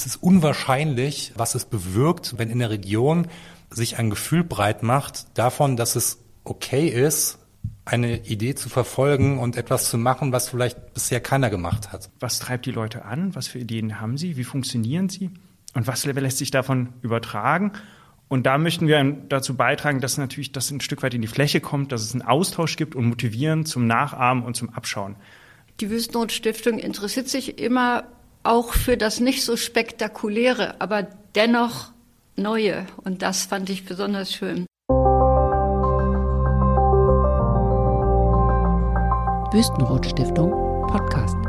es ist unwahrscheinlich, was es bewirkt, wenn in der Region sich ein Gefühl breit macht davon, dass es okay ist, eine Idee zu verfolgen und etwas zu machen, was vielleicht bisher keiner gemacht hat. Was treibt die Leute an? Was für Ideen haben sie? Wie funktionieren sie? Und was lässt sich davon übertragen? Und da möchten wir dazu beitragen, dass natürlich das ein Stück weit in die Fläche kommt, dass es einen Austausch gibt und motivieren zum Nachahmen und zum Abschauen. Die Wüstennot-Stiftung interessiert sich immer auch für das nicht so spektakuläre, aber dennoch Neue. Und das fand ich besonders schön. Wüstenrot-Stiftung Podcast.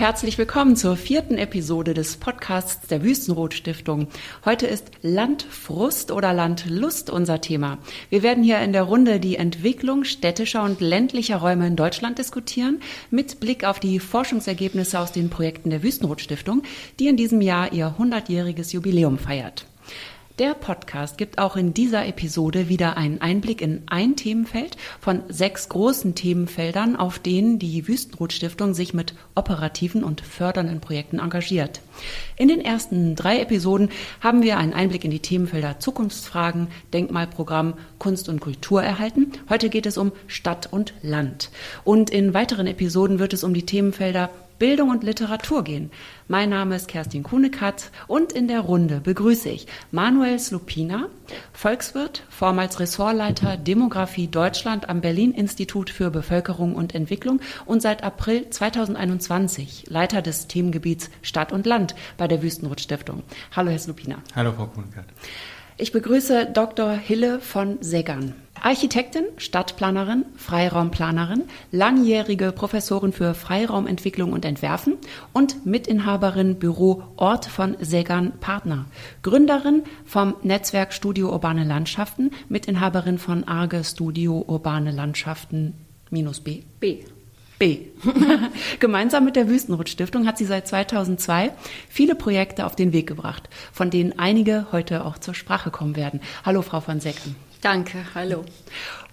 Herzlich willkommen zur vierten Episode des Podcasts der Wüstenrot Stiftung. Heute ist Landfrust oder Landlust unser Thema. Wir werden hier in der Runde die Entwicklung städtischer und ländlicher Räume in Deutschland diskutieren, mit Blick auf die Forschungsergebnisse aus den Projekten der Wüstenrot Stiftung, die in diesem Jahr ihr 100-jähriges Jubiläum feiert. Der Podcast gibt auch in dieser Episode wieder einen Einblick in ein Themenfeld von sechs großen Themenfeldern, auf denen die Wüstenrot Stiftung sich mit operativen und fördernden Projekten engagiert. In den ersten drei Episoden haben wir einen Einblick in die Themenfelder Zukunftsfragen, Denkmalprogramm, Kunst und Kultur erhalten. Heute geht es um Stadt und Land. Und in weiteren Episoden wird es um die Themenfelder Bildung und Literatur gehen. Mein Name ist Kerstin Kuhnekatz und in der Runde begrüße ich Manuel Slupina, Volkswirt, vormals Ressortleiter Demografie Deutschland am Berlin Institut für Bevölkerung und Entwicklung und seit April 2021 Leiter des Themengebiets Stadt und Land bei der Wüstenrot Stiftung. Hallo, Herr Slupina. Hallo, Frau Kuhnekatz. Ich begrüße Dr. Hille von Seggern. Architektin, Stadtplanerin, Freiraumplanerin, langjährige Professorin für Freiraumentwicklung und Entwerfen und Mitinhaberin Büro Ort von Seggern Partner. Gründerin vom Netzwerk Studio Urbane Landschaften, Mitinhaberin von Arge Studio Urbane Landschaften minus B. B. B. Gemeinsam mit der Wüstenrot-Stiftung hat sie seit 2002 viele Projekte auf den Weg gebracht, von denen einige heute auch zur Sprache kommen werden. Hallo, Frau von Secken. Danke, hallo.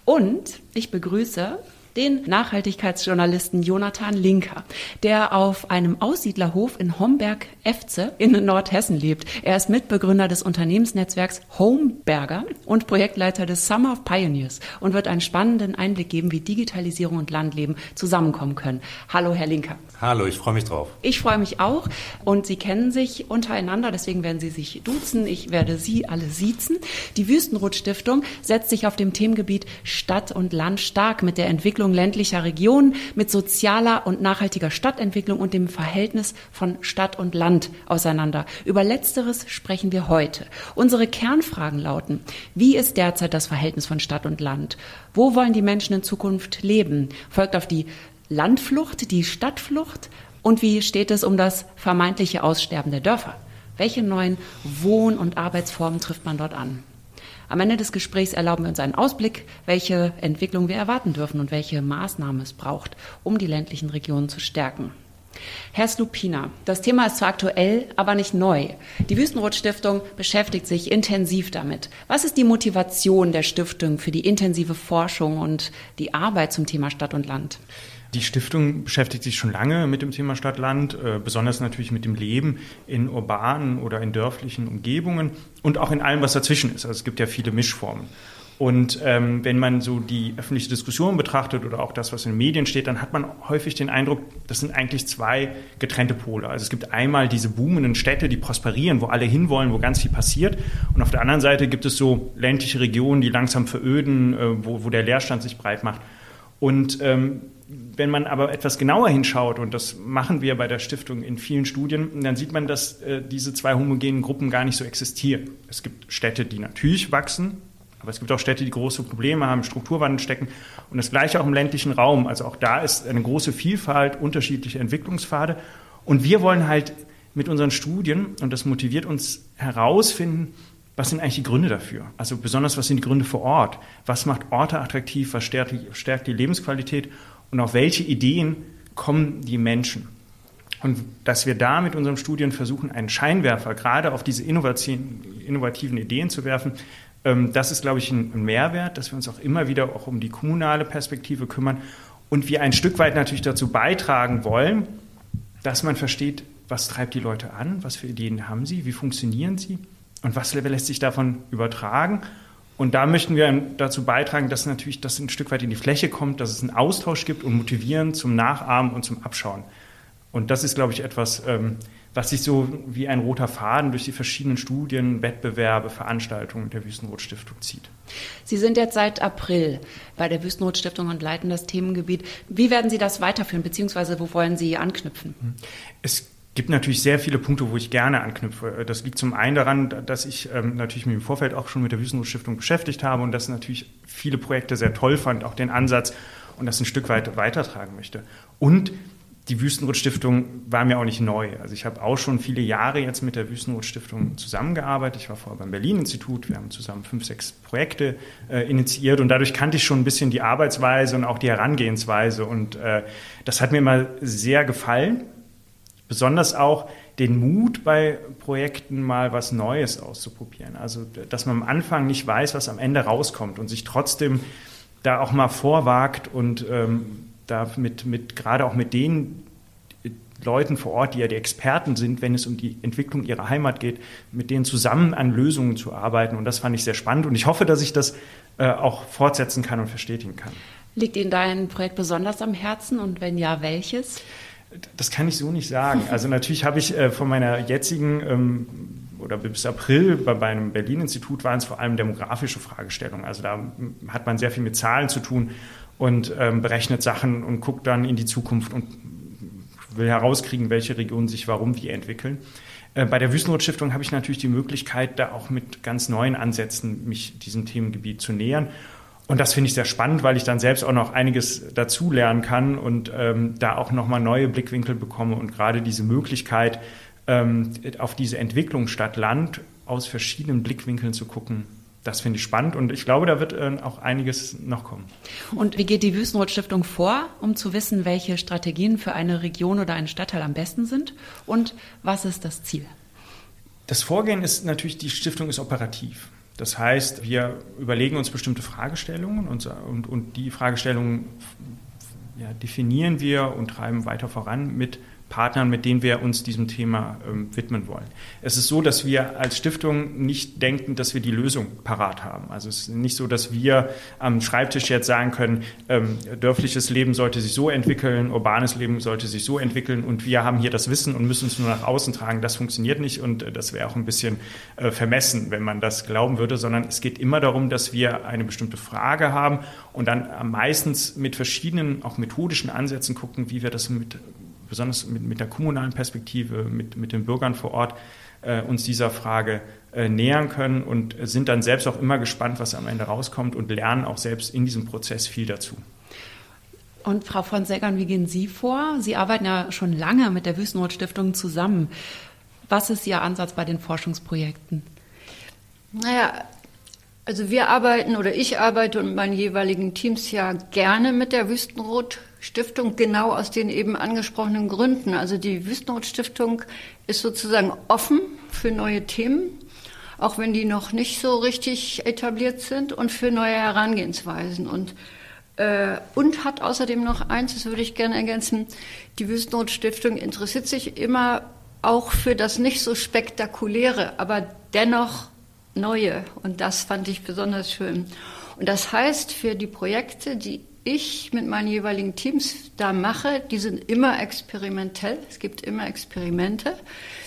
Und ich begrüße den Nachhaltigkeitsjournalisten Jonathan Linker, der auf einem Aussiedlerhof in Homberg-Efze in Nordhessen lebt. Er ist Mitbegründer des Unternehmensnetzwerks Homeberger und Projektleiter des Summer of Pioneers und wird einen spannenden Einblick geben, wie Digitalisierung und Landleben zusammenkommen können. Hallo, Herr Linker. Hallo, ich freue mich drauf. Ich freue mich auch und Sie kennen sich untereinander, deswegen werden Sie sich duzen. Ich werde Sie alle siezen. Die Wüstenrot Stiftung setzt sich auf dem Themengebiet Stadt und Land stark mit der Entwicklung ländlicher Regionen, mit sozialer und nachhaltiger Stadtentwicklung und dem Verhältnis von Stadt und Land auseinander. Über letzteres sprechen wir heute. Unsere Kernfragen lauten, wie ist derzeit das Verhältnis von Stadt und Land? Wo wollen die Menschen in Zukunft leben? Folgt auf die Landflucht, die Stadtflucht? Und wie steht es um das vermeintliche Aussterben der Dörfer? Welche neuen Wohn- und Arbeitsformen trifft man dort an? Am Ende des Gesprächs erlauben wir uns einen Ausblick, welche Entwicklung wir erwarten dürfen und welche Maßnahmen es braucht, um die ländlichen Regionen zu stärken. Herr Slupina, das Thema ist zwar aktuell, aber nicht neu. Die Wüstenrot-Stiftung beschäftigt sich intensiv damit. Was ist die Motivation der Stiftung für die intensive Forschung und die Arbeit zum Thema Stadt und Land? Die Stiftung beschäftigt sich schon lange mit dem Thema Stadt-Land, äh, besonders natürlich mit dem Leben in urbanen oder in dörflichen Umgebungen und auch in allem, was dazwischen ist. Also es gibt ja viele Mischformen. Und ähm, wenn man so die öffentliche Diskussion betrachtet oder auch das, was in den Medien steht, dann hat man häufig den Eindruck, das sind eigentlich zwei getrennte Pole. Also es gibt einmal diese boomenden Städte, die prosperieren, wo alle hinwollen, wo ganz viel passiert. Und auf der anderen Seite gibt es so ländliche Regionen, die langsam veröden, äh, wo, wo der Leerstand sich breit macht. Und ähm, wenn man aber etwas genauer hinschaut, und das machen wir bei der Stiftung in vielen Studien, dann sieht man, dass äh, diese zwei homogenen Gruppen gar nicht so existieren. Es gibt Städte, die natürlich wachsen, aber es gibt auch Städte, die große Probleme haben, Strukturwandel stecken. Und das Gleiche auch im ländlichen Raum. Also auch da ist eine große Vielfalt, unterschiedliche Entwicklungspfade. Und wir wollen halt mit unseren Studien, und das motiviert uns herausfinden, was sind eigentlich die Gründe dafür? Also besonders, was sind die Gründe vor Ort? Was macht Orte attraktiv? Was stärkt die, stärkt die Lebensqualität? Und auf welche Ideen kommen die Menschen. Und dass wir da mit unseren Studien versuchen, einen Scheinwerfer gerade auf diese innovativen Ideen zu werfen, ähm, das ist, glaube ich, ein Mehrwert, dass wir uns auch immer wieder auch um die kommunale Perspektive kümmern und wir ein Stück weit natürlich dazu beitragen wollen, dass man versteht, was treibt die Leute an, was für Ideen haben sie, wie funktionieren sie und was lässt sich davon übertragen. Und da möchten wir dazu beitragen, dass natürlich das ein Stück weit in die Fläche kommt, dass es einen Austausch gibt und motivieren zum Nachahmen und zum Abschauen. Und das ist, glaube ich, etwas, ähm, was sich so wie ein roter Faden durch die verschiedenen Studien, Wettbewerbe, Veranstaltungen der Wüstenrot-Stiftung zieht. Sie sind jetzt seit April bei der Wüstenrot-Stiftung und leiten das Themengebiet. Wie werden Sie das weiterführen, beziehungsweise wo wollen Sie anknüpfen? Es gibt natürlich sehr viele Punkte, wo ich gerne anknüpfe. Das liegt zum einen daran, dass ich ähm, natürlich mich im Vorfeld auch schon mit der Wüstenrot-Stiftung beschäftigt habe und dass natürlich viele Projekte sehr toll fand, auch den Ansatz und das ein Stück weit weitertragen möchte. Und die Wüstenrot-Stiftung war mir auch nicht neu. Also ich habe auch schon viele Jahre jetzt mit der Wüstenrot-Stiftung zusammengearbeitet. Ich war vorher beim Berlin-Institut. Wir haben zusammen fünf, sechs Projekte äh, initiiert und dadurch kannte ich schon ein bisschen die Arbeitsweise und auch die Herangehensweise. Und äh, das hat mir immer sehr gefallen. Besonders auch den Mut bei Projekten mal was Neues auszuprobieren. Also dass man am Anfang nicht weiß, was am Ende rauskommt und sich trotzdem da auch mal vorwagt und ähm, da mit, mit, gerade auch mit den Leuten vor Ort, die ja die Experten sind, wenn es um die Entwicklung ihrer Heimat geht, mit denen zusammen an Lösungen zu arbeiten. Und das fand ich sehr spannend. Und ich hoffe, dass ich das äh, auch fortsetzen kann und verstetigen kann. Liegt Ihnen dein Projekt besonders am Herzen und wenn ja, welches? Das kann ich so nicht sagen. Also natürlich habe ich äh, von meiner jetzigen ähm, oder bis April bei, bei einem Berlin-Institut waren es vor allem demografische Fragestellungen. Also da hat man sehr viel mit Zahlen zu tun und ähm, berechnet Sachen und guckt dann in die Zukunft und will herauskriegen, welche Regionen sich warum wie entwickeln. Äh, bei der Wüstenrot-Stiftung habe ich natürlich die Möglichkeit, da auch mit ganz neuen Ansätzen mich diesem Themengebiet zu nähern. Und das finde ich sehr spannend, weil ich dann selbst auch noch einiges dazu lernen kann und ähm, da auch nochmal neue Blickwinkel bekomme und gerade diese Möglichkeit, ähm, auf diese Entwicklung Stadt-Land aus verschiedenen Blickwinkeln zu gucken, das finde ich spannend und ich glaube, da wird äh, auch einiges noch kommen. Und wie geht die Wüstenrot Stiftung vor, um zu wissen, welche Strategien für eine Region oder einen Stadtteil am besten sind und was ist das Ziel? Das Vorgehen ist natürlich, die Stiftung ist operativ. Das heißt, wir überlegen uns bestimmte Fragestellungen und, und, und die Fragestellungen ja, definieren wir und treiben weiter voran mit Partnern, mit denen wir uns diesem Thema ähm, widmen wollen. Es ist so, dass wir als Stiftung nicht denken, dass wir die Lösung parat haben. Also es ist nicht so, dass wir am Schreibtisch jetzt sagen können, ähm, dörfliches Leben sollte sich so entwickeln, urbanes Leben sollte sich so entwickeln und wir haben hier das Wissen und müssen es nur nach außen tragen. Das funktioniert nicht und äh, das wäre auch ein bisschen äh, vermessen, wenn man das glauben würde, sondern es geht immer darum, dass wir eine bestimmte Frage haben und dann meistens mit verschiedenen, auch methodischen Ansätzen gucken, wie wir das mit besonders mit, mit der kommunalen Perspektive, mit, mit den Bürgern vor Ort, äh, uns dieser Frage äh, nähern können und sind dann selbst auch immer gespannt, was am Ende rauskommt und lernen auch selbst in diesem Prozess viel dazu. Und Frau von Seggern, wie gehen Sie vor? Sie arbeiten ja schon lange mit der Wüstenrot-Stiftung zusammen. Was ist Ihr Ansatz bei den Forschungsprojekten? Naja, also wir arbeiten oder ich arbeite und meine jeweiligen Teams ja gerne mit der Wüstenrot Stiftung genau aus den eben angesprochenen Gründen. Also die Wüstenrot-Stiftung ist sozusagen offen für neue Themen, auch wenn die noch nicht so richtig etabliert sind und für neue Herangehensweisen. Und, äh, und hat außerdem noch eins, das würde ich gerne ergänzen, die Wüstenrot-Stiftung interessiert sich immer auch für das nicht so spektakuläre, aber dennoch neue. Und das fand ich besonders schön. Und das heißt, für die Projekte, die ich mit meinen jeweiligen Teams da mache, die sind immer experimentell. Es gibt immer Experimente.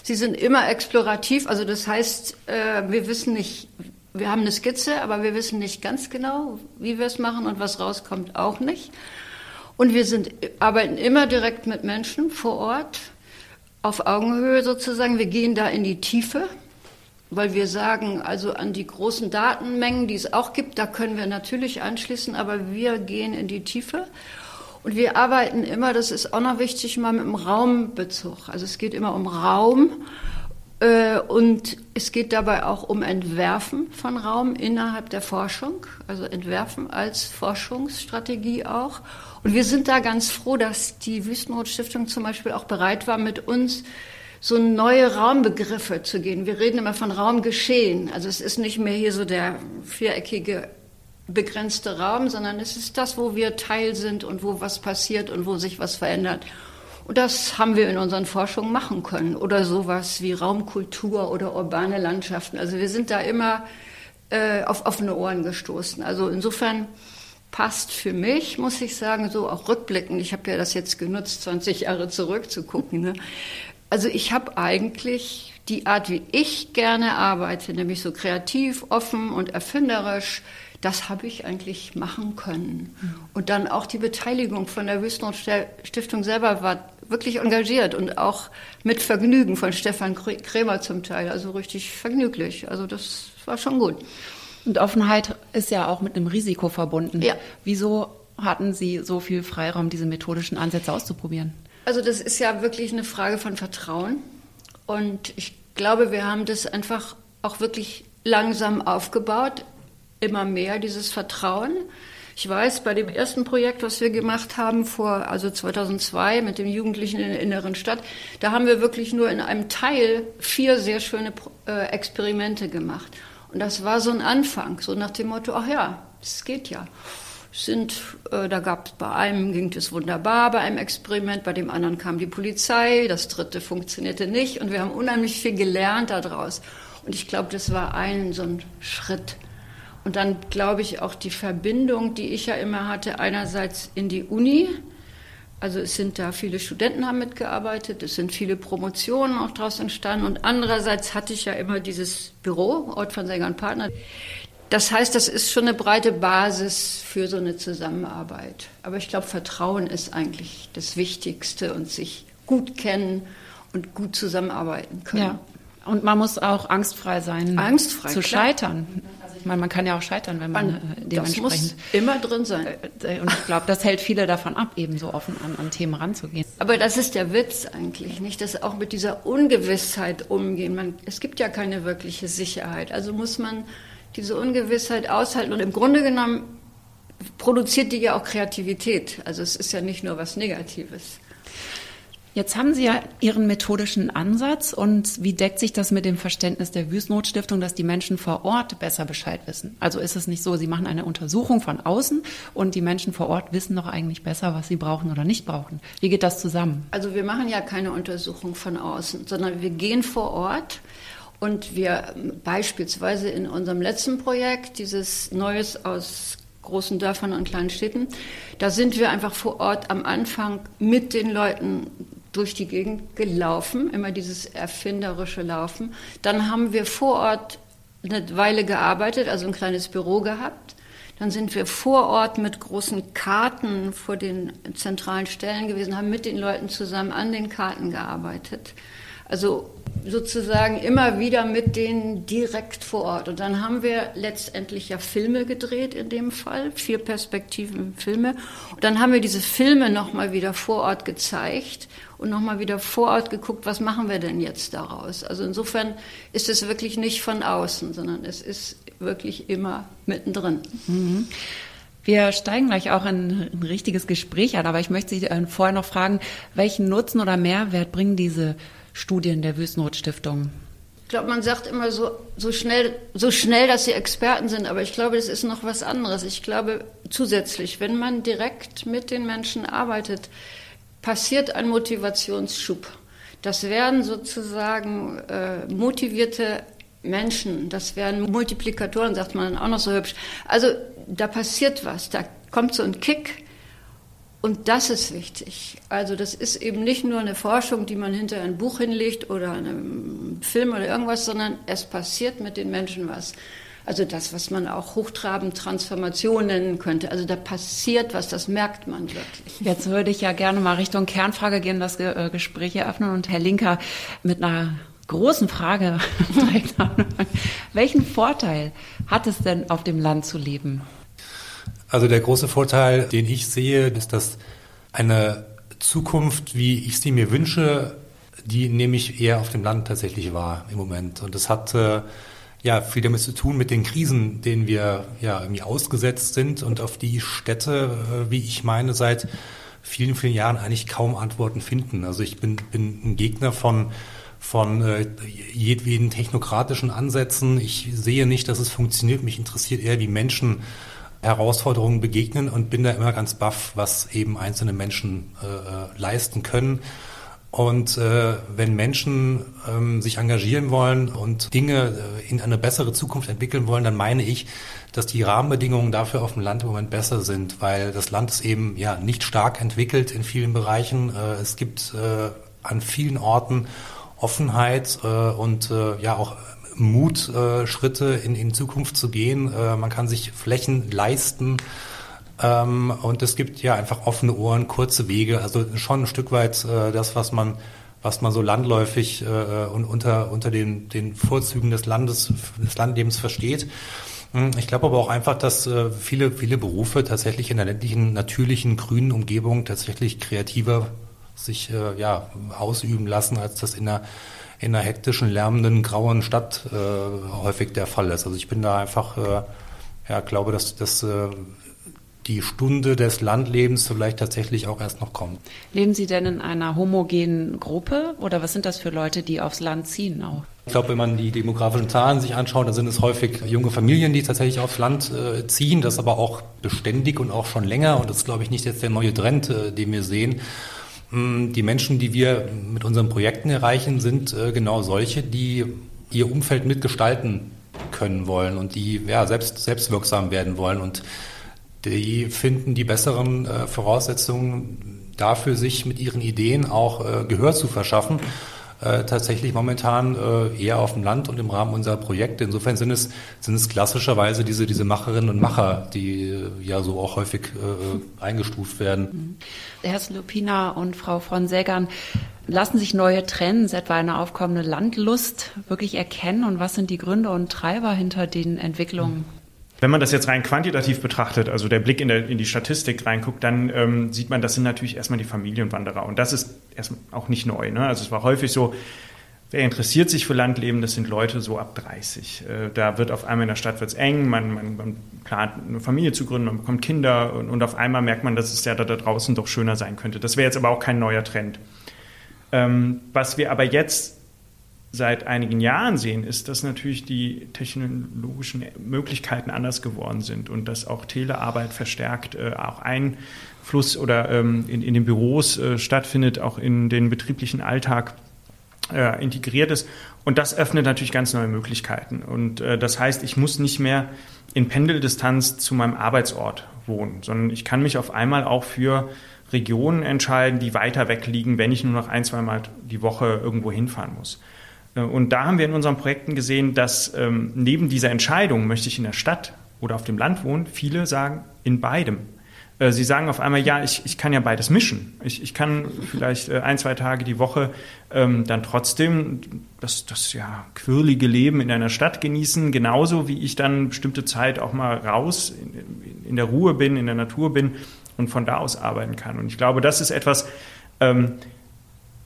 Sie sind immer explorativ. Also das heißt, äh, wir wissen nicht, wir haben eine Skizze, aber wir wissen nicht ganz genau, wie wir es machen und was rauskommt auch nicht. Und wir sind, arbeiten immer direkt mit Menschen vor Ort, auf Augenhöhe sozusagen. Wir gehen da in die Tiefe weil wir sagen, also an die großen Datenmengen, die es auch gibt, da können wir natürlich anschließen, aber wir gehen in die Tiefe. Und wir arbeiten immer, das ist auch noch wichtig, mal mit dem Raumbezug. Also es geht immer um Raum äh, und es geht dabei auch um Entwerfen von Raum innerhalb der Forschung, also Entwerfen als Forschungsstrategie auch. Und wir sind da ganz froh, dass die Wüstenrot Stiftung zum Beispiel auch bereit war, mit uns so neue Raumbegriffe zu gehen. Wir reden immer von Raumgeschehen. Also es ist nicht mehr hier so der viereckige begrenzte Raum, sondern es ist das, wo wir Teil sind und wo was passiert und wo sich was verändert. Und das haben wir in unseren Forschungen machen können. Oder sowas wie Raumkultur oder urbane Landschaften. Also wir sind da immer äh, auf offene Ohren gestoßen. Also insofern passt für mich, muss ich sagen, so auch rückblickend. Ich habe ja das jetzt genutzt, 20 Jahre zurückzugucken. Ne? Also ich habe eigentlich die Art, wie ich gerne arbeite, nämlich so kreativ, offen und erfinderisch, das habe ich eigentlich machen können. Und dann auch die Beteiligung von der Wüstenrot-Stiftung selber war wirklich engagiert und auch mit Vergnügen von Stefan Krämer zum Teil, also richtig vergnüglich. Also das war schon gut. Und Offenheit ist ja auch mit einem Risiko verbunden. Ja. Wieso hatten Sie so viel Freiraum, diese methodischen Ansätze auszuprobieren? Also das ist ja wirklich eine Frage von Vertrauen. Und ich glaube, wir haben das einfach auch wirklich langsam aufgebaut, immer mehr dieses Vertrauen. Ich weiß, bei dem ersten Projekt, was wir gemacht haben, vor, also 2002 mit dem Jugendlichen in der inneren Stadt, da haben wir wirklich nur in einem Teil vier sehr schöne äh, Experimente gemacht. Und das war so ein Anfang, so nach dem Motto, ach ja, es geht ja. Sind, äh, da gab es bei einem ging es wunderbar, bei einem Experiment, bei dem anderen kam die Polizei, das dritte funktionierte nicht und wir haben unheimlich viel gelernt daraus. Und ich glaube, das war ein so ein Schritt. Und dann glaube ich auch die Verbindung, die ich ja immer hatte, einerseits in die Uni, also es sind da viele Studenten haben mitgearbeitet, es sind viele Promotionen auch daraus entstanden und andererseits hatte ich ja immer dieses Büro, Ort von Sänger und Partner. Das heißt, das ist schon eine breite Basis für so eine Zusammenarbeit. Aber ich glaube, Vertrauen ist eigentlich das Wichtigste und sich gut kennen und gut zusammenarbeiten können. Ja. Und man muss auch angstfrei sein, angstfrei, zu klar. scheitern. Ich meine, man kann ja auch scheitern, wenn man, man äh, dementsprechend. Das muss immer drin sein. Äh, äh, und ich glaube, das hält viele davon ab, eben so offen an, an Themen ranzugehen. Aber das ist der Witz eigentlich, nicht? Dass auch mit dieser Ungewissheit umgehen. Man, es gibt ja keine wirkliche Sicherheit. Also muss man diese Ungewissheit aushalten. Und im Grunde genommen produziert die ja auch Kreativität. Also es ist ja nicht nur was Negatives. Jetzt haben Sie ja Ihren methodischen Ansatz und wie deckt sich das mit dem Verständnis der Wüstenotstiftung, dass die Menschen vor Ort besser Bescheid wissen? Also ist es nicht so, Sie machen eine Untersuchung von außen und die Menschen vor Ort wissen doch eigentlich besser, was sie brauchen oder nicht brauchen. Wie geht das zusammen? Also wir machen ja keine Untersuchung von außen, sondern wir gehen vor Ort und wir beispielsweise in unserem letzten Projekt, dieses Neues aus großen Dörfern und kleinen Städten, da sind wir einfach vor Ort am Anfang mit den Leuten durch die Gegend gelaufen, immer dieses erfinderische Laufen. Dann haben wir vor Ort eine Weile gearbeitet, also ein kleines Büro gehabt. Dann sind wir vor Ort mit großen Karten vor den zentralen Stellen gewesen, haben mit den Leuten zusammen an den Karten gearbeitet. Also sozusagen immer wieder mit denen direkt vor Ort. Und dann haben wir letztendlich ja Filme gedreht in dem Fall, vier Perspektiven Filme. Und dann haben wir diese Filme nochmal wieder vor Ort gezeigt und nochmal wieder vor Ort geguckt, was machen wir denn jetzt daraus. Also insofern ist es wirklich nicht von außen, sondern es ist wirklich immer mittendrin. Mhm. Wir steigen gleich auch in ein richtiges Gespräch an, aber ich möchte Sie äh, vorher noch fragen, welchen Nutzen oder Mehrwert bringen diese Studien der Wüstenrot-Stiftung? Ich glaube, man sagt immer so, so, schnell, so schnell, dass sie Experten sind, aber ich glaube, das ist noch was anderes. Ich glaube zusätzlich, wenn man direkt mit den Menschen arbeitet, passiert ein Motivationsschub. Das werden sozusagen äh, motivierte Menschen, das werden Multiplikatoren, sagt man dann auch noch so hübsch. Also da passiert was, da kommt so ein Kick und das ist wichtig. Also das ist eben nicht nur eine Forschung, die man hinter ein Buch hinlegt oder einem Film oder irgendwas, sondern es passiert mit den Menschen was. Also das, was man auch hochtrabend Transformation nennen könnte. Also da passiert was, das merkt man wirklich. Jetzt würde ich ja gerne mal Richtung Kernfrage gehen, das äh, Gespräch eröffnen und Herr Linker mit einer großen Frage Welchen Vorteil hat es denn, auf dem Land zu leben? Also der große Vorteil, den ich sehe, ist, dass eine Zukunft, wie ich sie mir wünsche, die nehme ich eher auf dem Land tatsächlich wahr im Moment. Und das hat äh, ja viel damit zu tun mit den Krisen, denen wir ja irgendwie ausgesetzt sind und auf die Städte, äh, wie ich meine, seit vielen, vielen Jahren eigentlich kaum Antworten finden. Also ich bin, bin ein Gegner von von äh, jedweden technokratischen Ansätzen. Ich sehe nicht, dass es funktioniert. Mich interessiert eher, wie Menschen Herausforderungen begegnen und bin da immer ganz baff, was eben einzelne Menschen äh, äh, leisten können. Und äh, wenn Menschen ähm, sich engagieren wollen und Dinge äh, in eine bessere Zukunft entwickeln wollen, dann meine ich, dass die Rahmenbedingungen dafür auf dem Land im Moment besser sind, weil das Land ist eben ja nicht stark entwickelt in vielen Bereichen. Äh, es gibt äh, an vielen Orten Offenheit äh, und äh, ja auch Mut, äh, Schritte in, in Zukunft zu gehen. Äh, man kann sich Flächen leisten. Ähm, und es gibt ja einfach offene Ohren, kurze Wege. Also schon ein Stück weit äh, das, was man was man so landläufig äh, und unter, unter den, den Vorzügen des Landes, des Landlebens versteht. Hm, ich glaube aber auch einfach, dass äh, viele, viele Berufe tatsächlich in der ländlichen, natürlichen, grünen Umgebung tatsächlich kreativer sich äh, ja, ausüben lassen, als das in einer in einer hektischen, lärmenden, grauen Stadt äh, häufig der Fall ist. Also ich bin da einfach, äh, ja, glaube, dass, dass äh, die Stunde des Landlebens vielleicht tatsächlich auch erst noch kommt. Leben Sie denn in einer homogenen Gruppe oder was sind das für Leute, die aufs Land ziehen auch? Ich glaube, wenn man die demografischen Zahlen sich anschaut, dann sind es häufig junge Familien, die tatsächlich aufs Land äh, ziehen, das aber auch beständig und auch schon länger. Und das ist, glaube ich, nicht jetzt der neue Trend, äh, den wir sehen. Hm, die Menschen, die wir mit unseren Projekten erreichen, sind äh, genau solche, die ihr Umfeld mitgestalten können wollen und die ja, selbst, selbstwirksam werden wollen. Und die finden die besseren äh, Voraussetzungen dafür, sich mit ihren Ideen auch äh, Gehör zu verschaffen äh, tatsächlich momentan äh, eher auf dem Land und im Rahmen unserer Projekte. Insofern sind es, sind es klassischerweise diese, diese Macherinnen und Macher, die äh, ja so auch häufig äh, eingestuft werden. Herr Slupina und Frau von Seggern, lassen sich neue Trends, etwa eine aufkommende Landlust, wirklich erkennen? Und was sind die Gründe und Treiber hinter den Entwicklungen? Wenn man das jetzt rein quantitativ betrachtet, also der Blick in, der, in die Statistik reinguckt, dann ähm, sieht man, das sind natürlich erstmal die Familienwanderer. Und das ist erstmal auch nicht neu. Ne? Also es war häufig so, wer interessiert sich für Landleben, das sind Leute so ab 30. Äh, da wird auf einmal in der Stadt wird's eng, man, man, man plant eine Familie zu gründen, man bekommt Kinder und, und auf einmal merkt man, dass es ja da, da draußen doch schöner sein könnte. Das wäre jetzt aber auch kein neuer Trend. Ähm, was wir aber jetzt seit einigen Jahren sehen, ist, dass natürlich die technologischen Möglichkeiten anders geworden sind und dass auch Telearbeit verstärkt äh, auch Einfluss oder ähm, in, in den Büros äh, stattfindet, auch in den betrieblichen Alltag äh, integriert ist. Und das öffnet natürlich ganz neue Möglichkeiten. Und äh, das heißt, ich muss nicht mehr in Pendeldistanz zu meinem Arbeitsort wohnen, sondern ich kann mich auf einmal auch für Regionen entscheiden, die weiter weg liegen, wenn ich nur noch ein, zwei Mal die Woche irgendwo hinfahren muss. Äh, und da haben wir in unseren Projekten gesehen, dass ähm, neben dieser Entscheidung, möchte ich in der Stadt oder auf dem Land wohnen, viele sagen, in beidem. Äh, sie sagen auf einmal, ja, ich, ich kann ja beides mischen. Ich, ich kann vielleicht äh, ein, zwei Tage die Woche ähm, dann trotzdem das, das ja quirlige Leben in einer Stadt genießen, genauso wie ich dann bestimmte Zeit auch mal raus in, in der Ruhe bin, in der Natur bin und von da aus arbeiten kann. Und ich glaube, das ist etwas, ähm,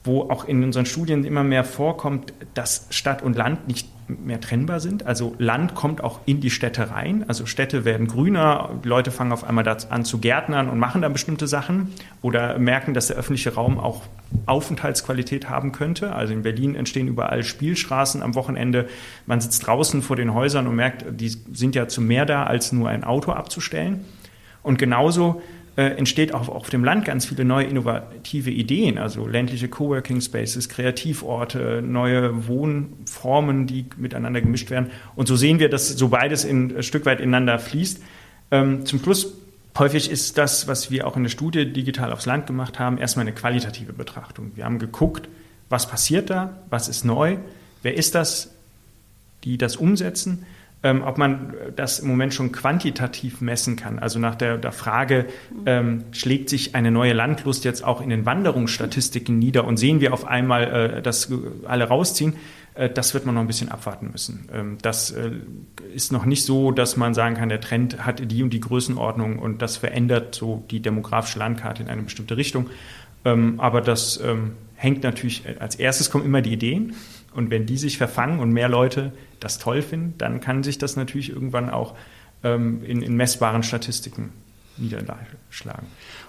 wo auch in unseren Studien immer mehr vorkommt, dass Stadt und Land nicht mehr trennbar sind. Also Land kommt auch in die Städte rein. Also Städte werden grüner, Leute fangen auf einmal an zu gärtnern und machen dann bestimmte Sachen oder merken, dass der öffentliche Raum auch Aufenthaltsqualität haben könnte. Also in Berlin entstehen überall Spielstraßen am Wochenende. Man sitzt draußen vor den Häusern und merkt, die sind ja zu mehr da, als nur ein Auto abzustellen. Und genauso äh, entsteht auch auf dem Land ganz viele neue innovative Ideen, also ländliche Coworking Spaces, Kreativorte, neue Wohnformen, die miteinander gemischt werden. Und so sehen wir, dass so beides in, ein Stück weit ineinander fließt. Ähm, zum Schluss Häufig ist das, was wir auch in der Studie digital aufs Land gemacht haben, erstmal eine qualitative Betrachtung. Wir haben geguckt, was passiert da, was ist neu, wer ist das, die das umsetzen ähm, ob man das im Moment schon quantitativ messen kann. Also nach der, der Frage, ähm, schlägt sich eine neue Landlust jetzt auch in den Wanderungsstatistiken nieder und sehen wir auf einmal, äh, dass alle rausziehen, äh, das wird man noch ein bisschen abwarten müssen. Ähm, das äh, ist noch nicht so, dass man sagen kann, der Trend hat die und die Größenordnung und das verändert so die demografische Landkarte in eine bestimmte Richtung. Ähm, aber das ähm, hängt natürlich, äh, als erstes kommen immer die Ideen und wenn die sich verfangen und mehr Leute das toll finden, dann kann sich das natürlich irgendwann auch ähm, in, in messbaren Statistiken niederschlagen.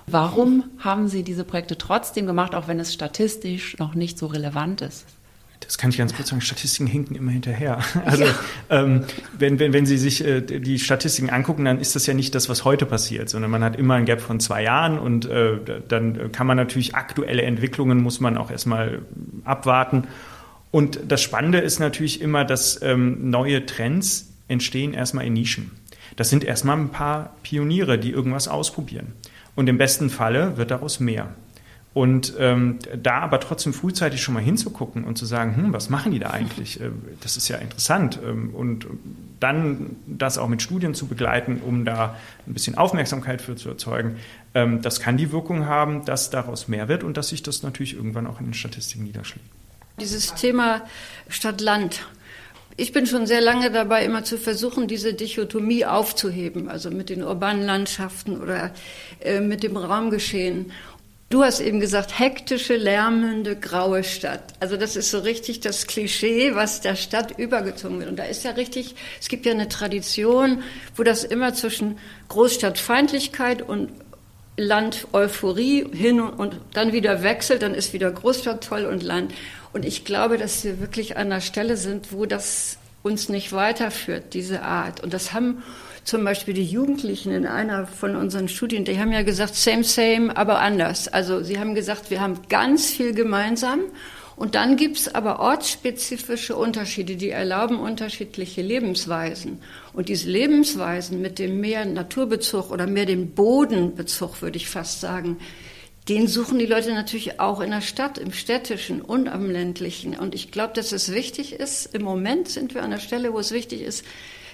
Warum haben Sie diese Projekte trotzdem gemacht, auch wenn es statistisch noch nicht so relevant ist? das kann ich ganz kurz sagen, Statistiken hinken immer hinterher. Also ja. ähm, wenn, wenn, wenn Sie sich äh, die Statistiken angucken, dann ist das ja nicht das, was heute passiert, sondern man hat immer ein Gap von zwei Jahren und äh, dann kann man natürlich aktuelle Entwicklungen, muss man auch erstmal abwarten. Und das Spannende ist natürlich immer, dass ähm, neue Trends entstehen erstmal in Nischen. Das sind erstmal ein paar Pioniere, die irgendwas ausprobieren. Und im besten Falle wird daraus mehr. Und ähm, da aber trotzdem frühzeitig schon mal hinzugucken und zu sagen, hm, was machen die da eigentlich? Äh, das ist ja interessant. Ähm, und dann das auch mit Studien zu begleiten, um da ein bisschen Aufmerksamkeit für zu erzeugen, ähm, das kann die Wirkung haben, dass daraus mehr wird und dass sich das natürlich irgendwann auch in den Statistiken niederschlägt. Dieses Thema Stadt-Land. Ich bin schon sehr lange dabei, immer zu versuchen, diese Dichotomie aufzuheben, also mit den urbanen Landschaften oder äh, mit dem Raumgeschehen. Du hast eben gesagt, hektische, lärmende, graue Stadt. Also das ist so richtig das Klischee, was der Stadt übergezogen wird. Und da ist ja richtig, es gibt ja eine Tradition, wo das immer zwischen Großstadtfeindlichkeit und Land-Euphorie hin und dann wieder wechselt, dann ist wieder Großstadt toll und Land. Und ich glaube, dass wir wirklich an einer Stelle sind, wo das uns nicht weiterführt, diese Art. Und das haben zum Beispiel die Jugendlichen in einer von unseren Studien, die haben ja gesagt, same, same, aber anders. Also sie haben gesagt, wir haben ganz viel gemeinsam. Und dann gibt's aber ortsspezifische Unterschiede, die erlauben unterschiedliche Lebensweisen. Und diese Lebensweisen mit dem mehr Naturbezug oder mehr dem Bodenbezug, würde ich fast sagen, den suchen die Leute natürlich auch in der Stadt, im städtischen und am ländlichen. Und ich glaube, dass es wichtig ist, im Moment sind wir an der Stelle, wo es wichtig ist,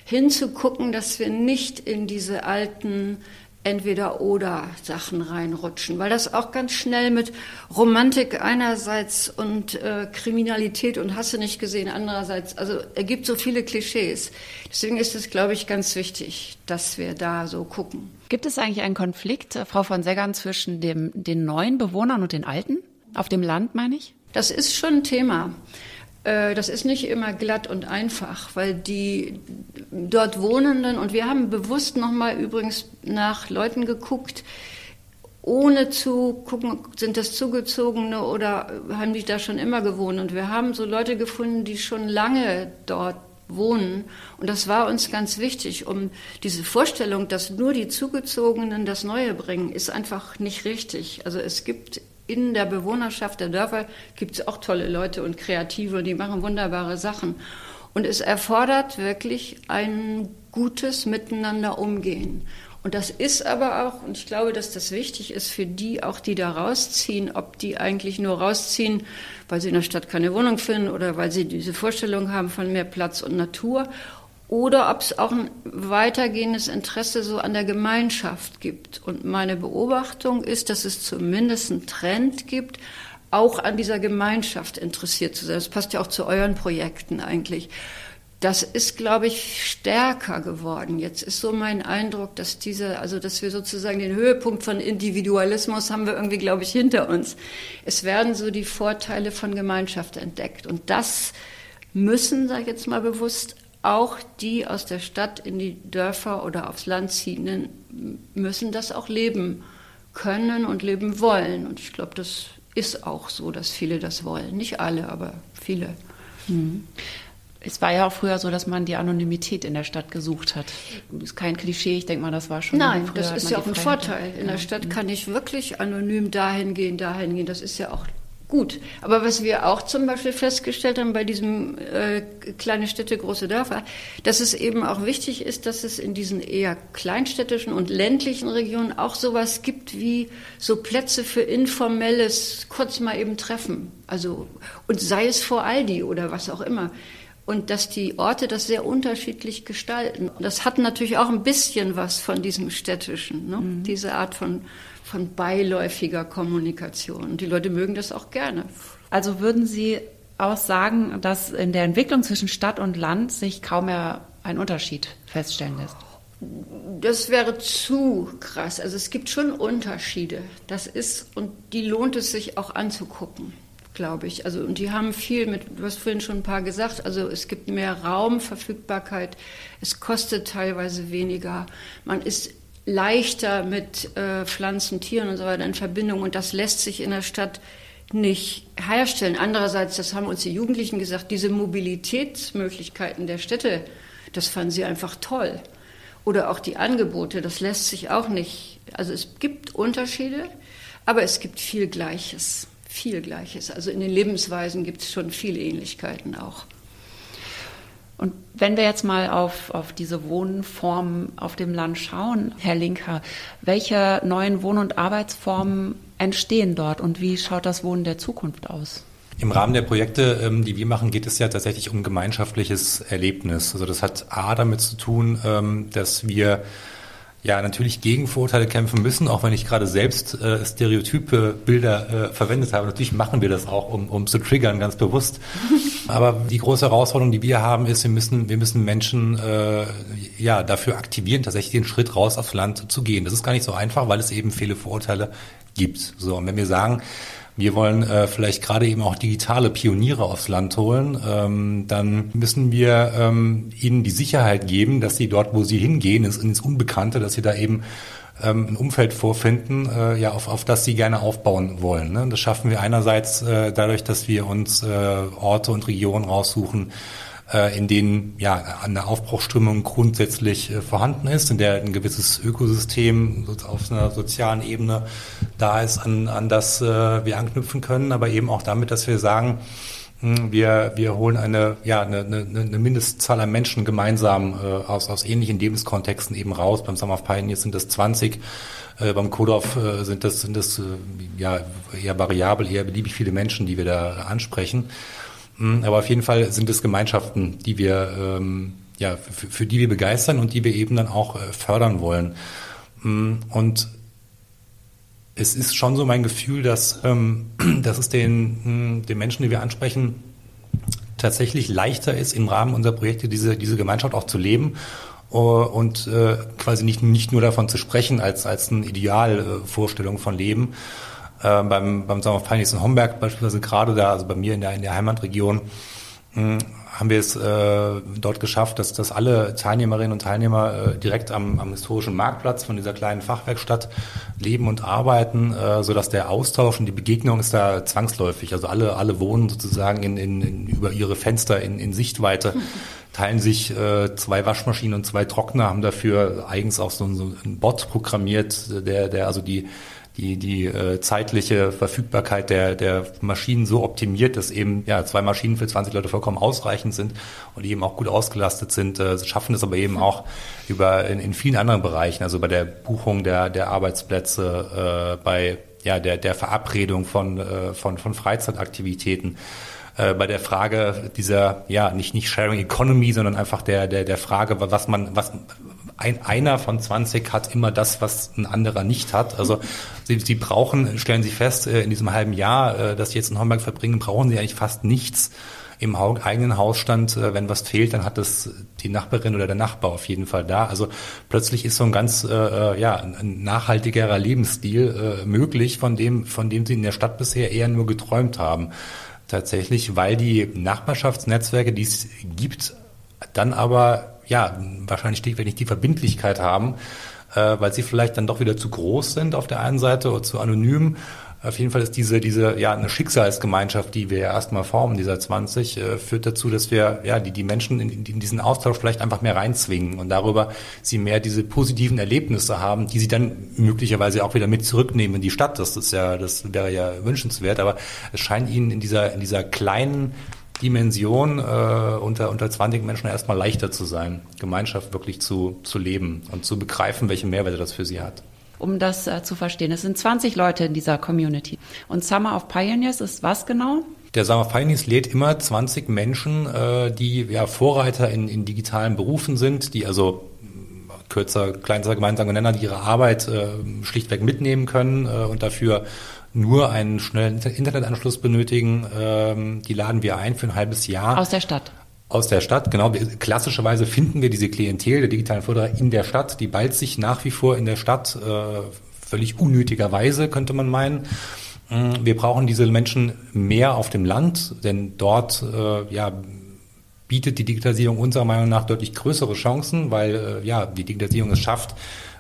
hinzugucken, dass wir nicht in diese alten Entweder-Oder-Sachen reinrutschen, weil das auch ganz schnell mit Romantik einerseits und äh, Kriminalität und Hasse nicht gesehen andererseits, also ergibt so viele Klischees. Deswegen ist es, glaube ich, ganz wichtig, dass wir da so gucken. Gibt es eigentlich einen Konflikt, äh, Frau von Seggern, zwischen dem, den neuen Bewohnern und den alten? Auf dem Land, meine ich? Das ist schon ein Thema. Äh, das ist nicht immer glatt und einfach, weil die dort Wohnenden, und wir haben bewusst nochmal übrigens nach Leuten geguckt, ohne zu gucken, sind das Zugezogene oder haben die da schon immer gewohnt. Und wir haben so Leute gefunden, die schon lange dort wohnen. Und das war uns ganz wichtig, um diese Vorstellung, dass nur die Zugezogenen das Neue bringen, ist einfach nicht richtig. Also es gibt in der Bewohnerschaft der Dörfer gibt es auch tolle Leute und Kreative und die machen wunderbare Sachen. Und es erfordert wirklich ein gutes Miteinander umgehen. Und das ist aber auch, und ich glaube, dass das wichtig ist für die, auch die da rausziehen, ob die eigentlich nur rausziehen, weil sie in der Stadt keine Wohnung finden oder weil sie diese Vorstellung haben von mehr Platz und Natur oder ob es auch ein weitergehendes Interesse so an der Gemeinschaft gibt. Und meine Beobachtung ist, dass es zumindest einen Trend gibt, auch an dieser Gemeinschaft interessiert zu sein. Das passt ja auch zu euren Projekten eigentlich. Das ist, glaube ich, stärker geworden. Jetzt ist so mein Eindruck, dass diese, also dass wir sozusagen den Höhepunkt von Individualismus haben wir irgendwie, glaube ich, hinter uns. Es werden so die Vorteile von Gemeinschaft entdeckt. Und das müssen, sage ich jetzt mal bewusst, auch die aus der Stadt in die Dörfer oder aufs Land ziehenden müssen das auch leben können und leben wollen. Und ich glaube, das ist auch so, dass viele das wollen. Nicht alle, aber viele. Mhm. Es war ja auch früher so, dass man die Anonymität in der Stadt gesucht hat. Das ist kein Klischee, ich denke mal, das war schon. Nein, das ist ja auch ein Vorteil. In der Stadt kann ich wirklich anonym dahin gehen, dahin gehen. Das ist ja auch gut. Aber was wir auch zum Beispiel festgestellt haben bei diesem äh, kleine Städte, große Dörfer, dass es eben auch wichtig ist, dass es in diesen eher kleinstädtischen und ländlichen Regionen auch sowas gibt wie so Plätze für informelles, kurz mal eben Treffen. Also, und sei es vor Aldi oder was auch immer. Und dass die Orte das sehr unterschiedlich gestalten. Das hat natürlich auch ein bisschen was von diesem städtischen, ne? Mhm. diese Art von von beiläufiger Kommunikation. Und die Leute mögen das auch gerne. Also würden Sie auch sagen, dass in der Entwicklung zwischen Stadt und Land sich kaum mehr ein Unterschied feststellen lässt? Das wäre zu krass. Also es gibt schon Unterschiede. Das ist, und die lohnt es sich auch anzugucken, glaube ich. Also, und die haben viel mit, du hast vorhin schon ein paar gesagt, also es gibt mehr Raumverfügbarkeit, es kostet teilweise weniger, man ist leichter mit äh, Pflanzen, Tieren und so weiter in Verbindung. Und das lässt sich in der Stadt nicht herstellen. Andererseits, das haben uns die Jugendlichen gesagt, diese Mobilitätsmöglichkeiten der Städte, das fanden sie einfach toll. Oder auch die Angebote, das lässt sich auch nicht. Also es gibt Unterschiede, aber es gibt viel Gleiches, viel Gleiches. Also in den Lebensweisen gibt es schon viele Ähnlichkeiten auch. Und wenn wir jetzt mal auf, auf diese Wohnformen auf dem Land schauen, Herr Linker, welche neuen Wohn- und Arbeitsformen entstehen dort und wie schaut das Wohnen der Zukunft aus? Im Rahmen der Projekte, ähm, die wir machen, geht es ja tatsächlich um gemeinschaftliches Erlebnis. Also das hat A damit zu tun, ähm, dass wir ja natürlich gegen Vorurteile kämpfen müssen, auch wenn ich gerade selbst äh, stereotype Bilder äh, verwendet habe. Natürlich machen wir das auch, um, um zu triggern, ganz bewusst. Aber die große Herausforderung, die wir haben, ist, wir müssen, wir müssen Menschen äh, ja dafür aktivieren, tatsächlich den Schritt raus aufs Land zu gehen. Das ist gar nicht so einfach, weil es eben viele Vorurteile gibt. So, und wenn wir sagen, wir wollen äh, vielleicht gerade eben auch digitale Pioniere aufs Land holen, ähm, dann müssen wir ähm, ihnen die Sicherheit geben, dass sie dort, wo sie hingehen, ins, ins Unbekannte, dass sie da eben ähm, ein Umfeld vorfinden, äh, ja, auf, auf das sie gerne aufbauen wollen. Ne? Das schaffen wir einerseits äh, dadurch, dass wir uns äh, Orte und Regionen raussuchen, in denen ja eine Aufbruchströmung grundsätzlich äh, vorhanden ist, in der ein gewisses Ökosystem auf einer sozialen Ebene da ist, an, an das äh, wir anknüpfen können, aber eben auch damit, dass wir sagen, hm, wir, wir holen eine, ja, eine, eine, eine Mindestzahl an Menschen gemeinsam äh, aus, aus ähnlichen Lebenskontexten eben raus. Beim Summer of Pioneers sind das 20, äh, beim Kodorf äh, sind das, sind das äh, ja, eher variabel, eher beliebig viele Menschen, die wir da ansprechen. Hm, aber auf jeden Fall sind es Gemeinschaften, die wir, ähm, ja, für, für, die wir begeistern und die wir eben dann auch äh, fördern wollen. Hm, und es ist schon so mein Gefühl, dass, ähm, dass es den, hm, den Menschen, die wir ansprechen, tatsächlich leichter ist, im Rahmen unserer Projekte diese, diese Gemeinschaft auch zu leben uh, und äh, quasi nicht, nicht nur davon zu sprechen als, als eine Idealvorstellung von Leben, äh, beim, beim Sommer Pioneers in Homberg beispielsweise gerade da, also bei mir in der, in der Heimatregion, mh, hm, haben wir es äh, dort geschafft, dass, dass alle Teilnehmerinnen und Teilnehmer äh, direkt am, am historischen Marktplatz von dieser kleinen Fachwerkstatt leben und arbeiten, äh, sodass der Austausch und die Begegnung ist da zwangsläufig. Also alle, alle wohnen sozusagen in, in, in, über ihre Fenster in, in Sichtweite, teilen sich äh, zwei Waschmaschinen und zwei Trockner, haben dafür eigens auch so, so einen Bot programmiert, der, der also die die, die äh, zeitliche Verfügbarkeit der, der Maschinen so optimiert, dass eben ja, zwei Maschinen für 20 Leute vollkommen ausreichend sind und die eben auch gut ausgelastet sind, äh, schaffen es aber eben auch über in, in vielen anderen Bereichen, also bei der Buchung der, der Arbeitsplätze, äh, bei ja, der, der Verabredung von, äh, von, von Freizeitaktivitäten äh, bei der Frage dieser, ja, nicht, nicht Sharing Economy, sondern einfach der, der, der Frage, was man, was, ein, einer von 20 hat immer das, was ein anderer nicht hat. Also sie, sie brauchen, stellen Sie fest, äh, in diesem halben Jahr, äh, das Sie jetzt in Homberg verbringen, brauchen Sie eigentlich fast nichts im eigenen Hausstand, äh, wenn was fehlt, dann hat das die Nachbarin oder der Nachbar auf jeden Fall da. Also plötzlich ist so ein ganz ja ein nachhaltigerer Lebensstil möglich, von dem von dem sie in der Stadt bisher eher nur geträumt haben. Tatsächlich, weil die Nachbarschaftsnetzwerke, die es gibt, dann aber ja, wahrscheinlich stichwert nicht die Verbindlichkeit haben, äh, weil sie vielleicht dann doch wieder zu groß sind auf der einen Seite oder zu anonym. Auf jeden Fall ist diese, diese, ja, eine Schicksalsgemeinschaft, die wir ja erstmal formen, dieser 20, äh, führt dazu, dass wir, ja, die, die Menschen in, in diesen Austausch vielleicht einfach mehr reinzwingen und darüber sie mehr diese positiven Erlebnisse haben, die sie dann möglicherweise auch wieder mit zurücknehmen in die Stadt. Das ist ja, das wäre ja wünschenswert, aber es scheint ihnen in dieser, in dieser kleinen, Dimension äh, unter, unter 20 Menschen erstmal leichter zu sein, Gemeinschaft wirklich zu, zu leben und zu begreifen, welche Mehrwerte das für sie hat. Um das äh, zu verstehen, es sind 20 Leute in dieser Community. Und Summer of Pioneers ist was genau? Der Summer of Pioneers lädt immer 20 Menschen, äh, die ja Vorreiter in, in digitalen Berufen sind, die also kürzer, kleinster gemeinsamer Nenner, die ihre Arbeit äh, schlichtweg mitnehmen können äh, und dafür nur einen schnellen Internetanschluss benötigen. Ähm, die laden wir ein für ein halbes Jahr. Aus der Stadt. Aus der Stadt, genau. Klassischerweise finden wir diese Klientel der digitalen Förderer in der Stadt. Die ballt sich nach wie vor in der Stadt, äh, völlig unnötigerweise, könnte man meinen. Mm, wir brauchen diese Menschen mehr auf dem Land, denn dort äh, ja, bietet die Digitalisierung unserer Meinung nach deutlich größere Chancen, weil äh, ja, die Digitalisierung es schafft,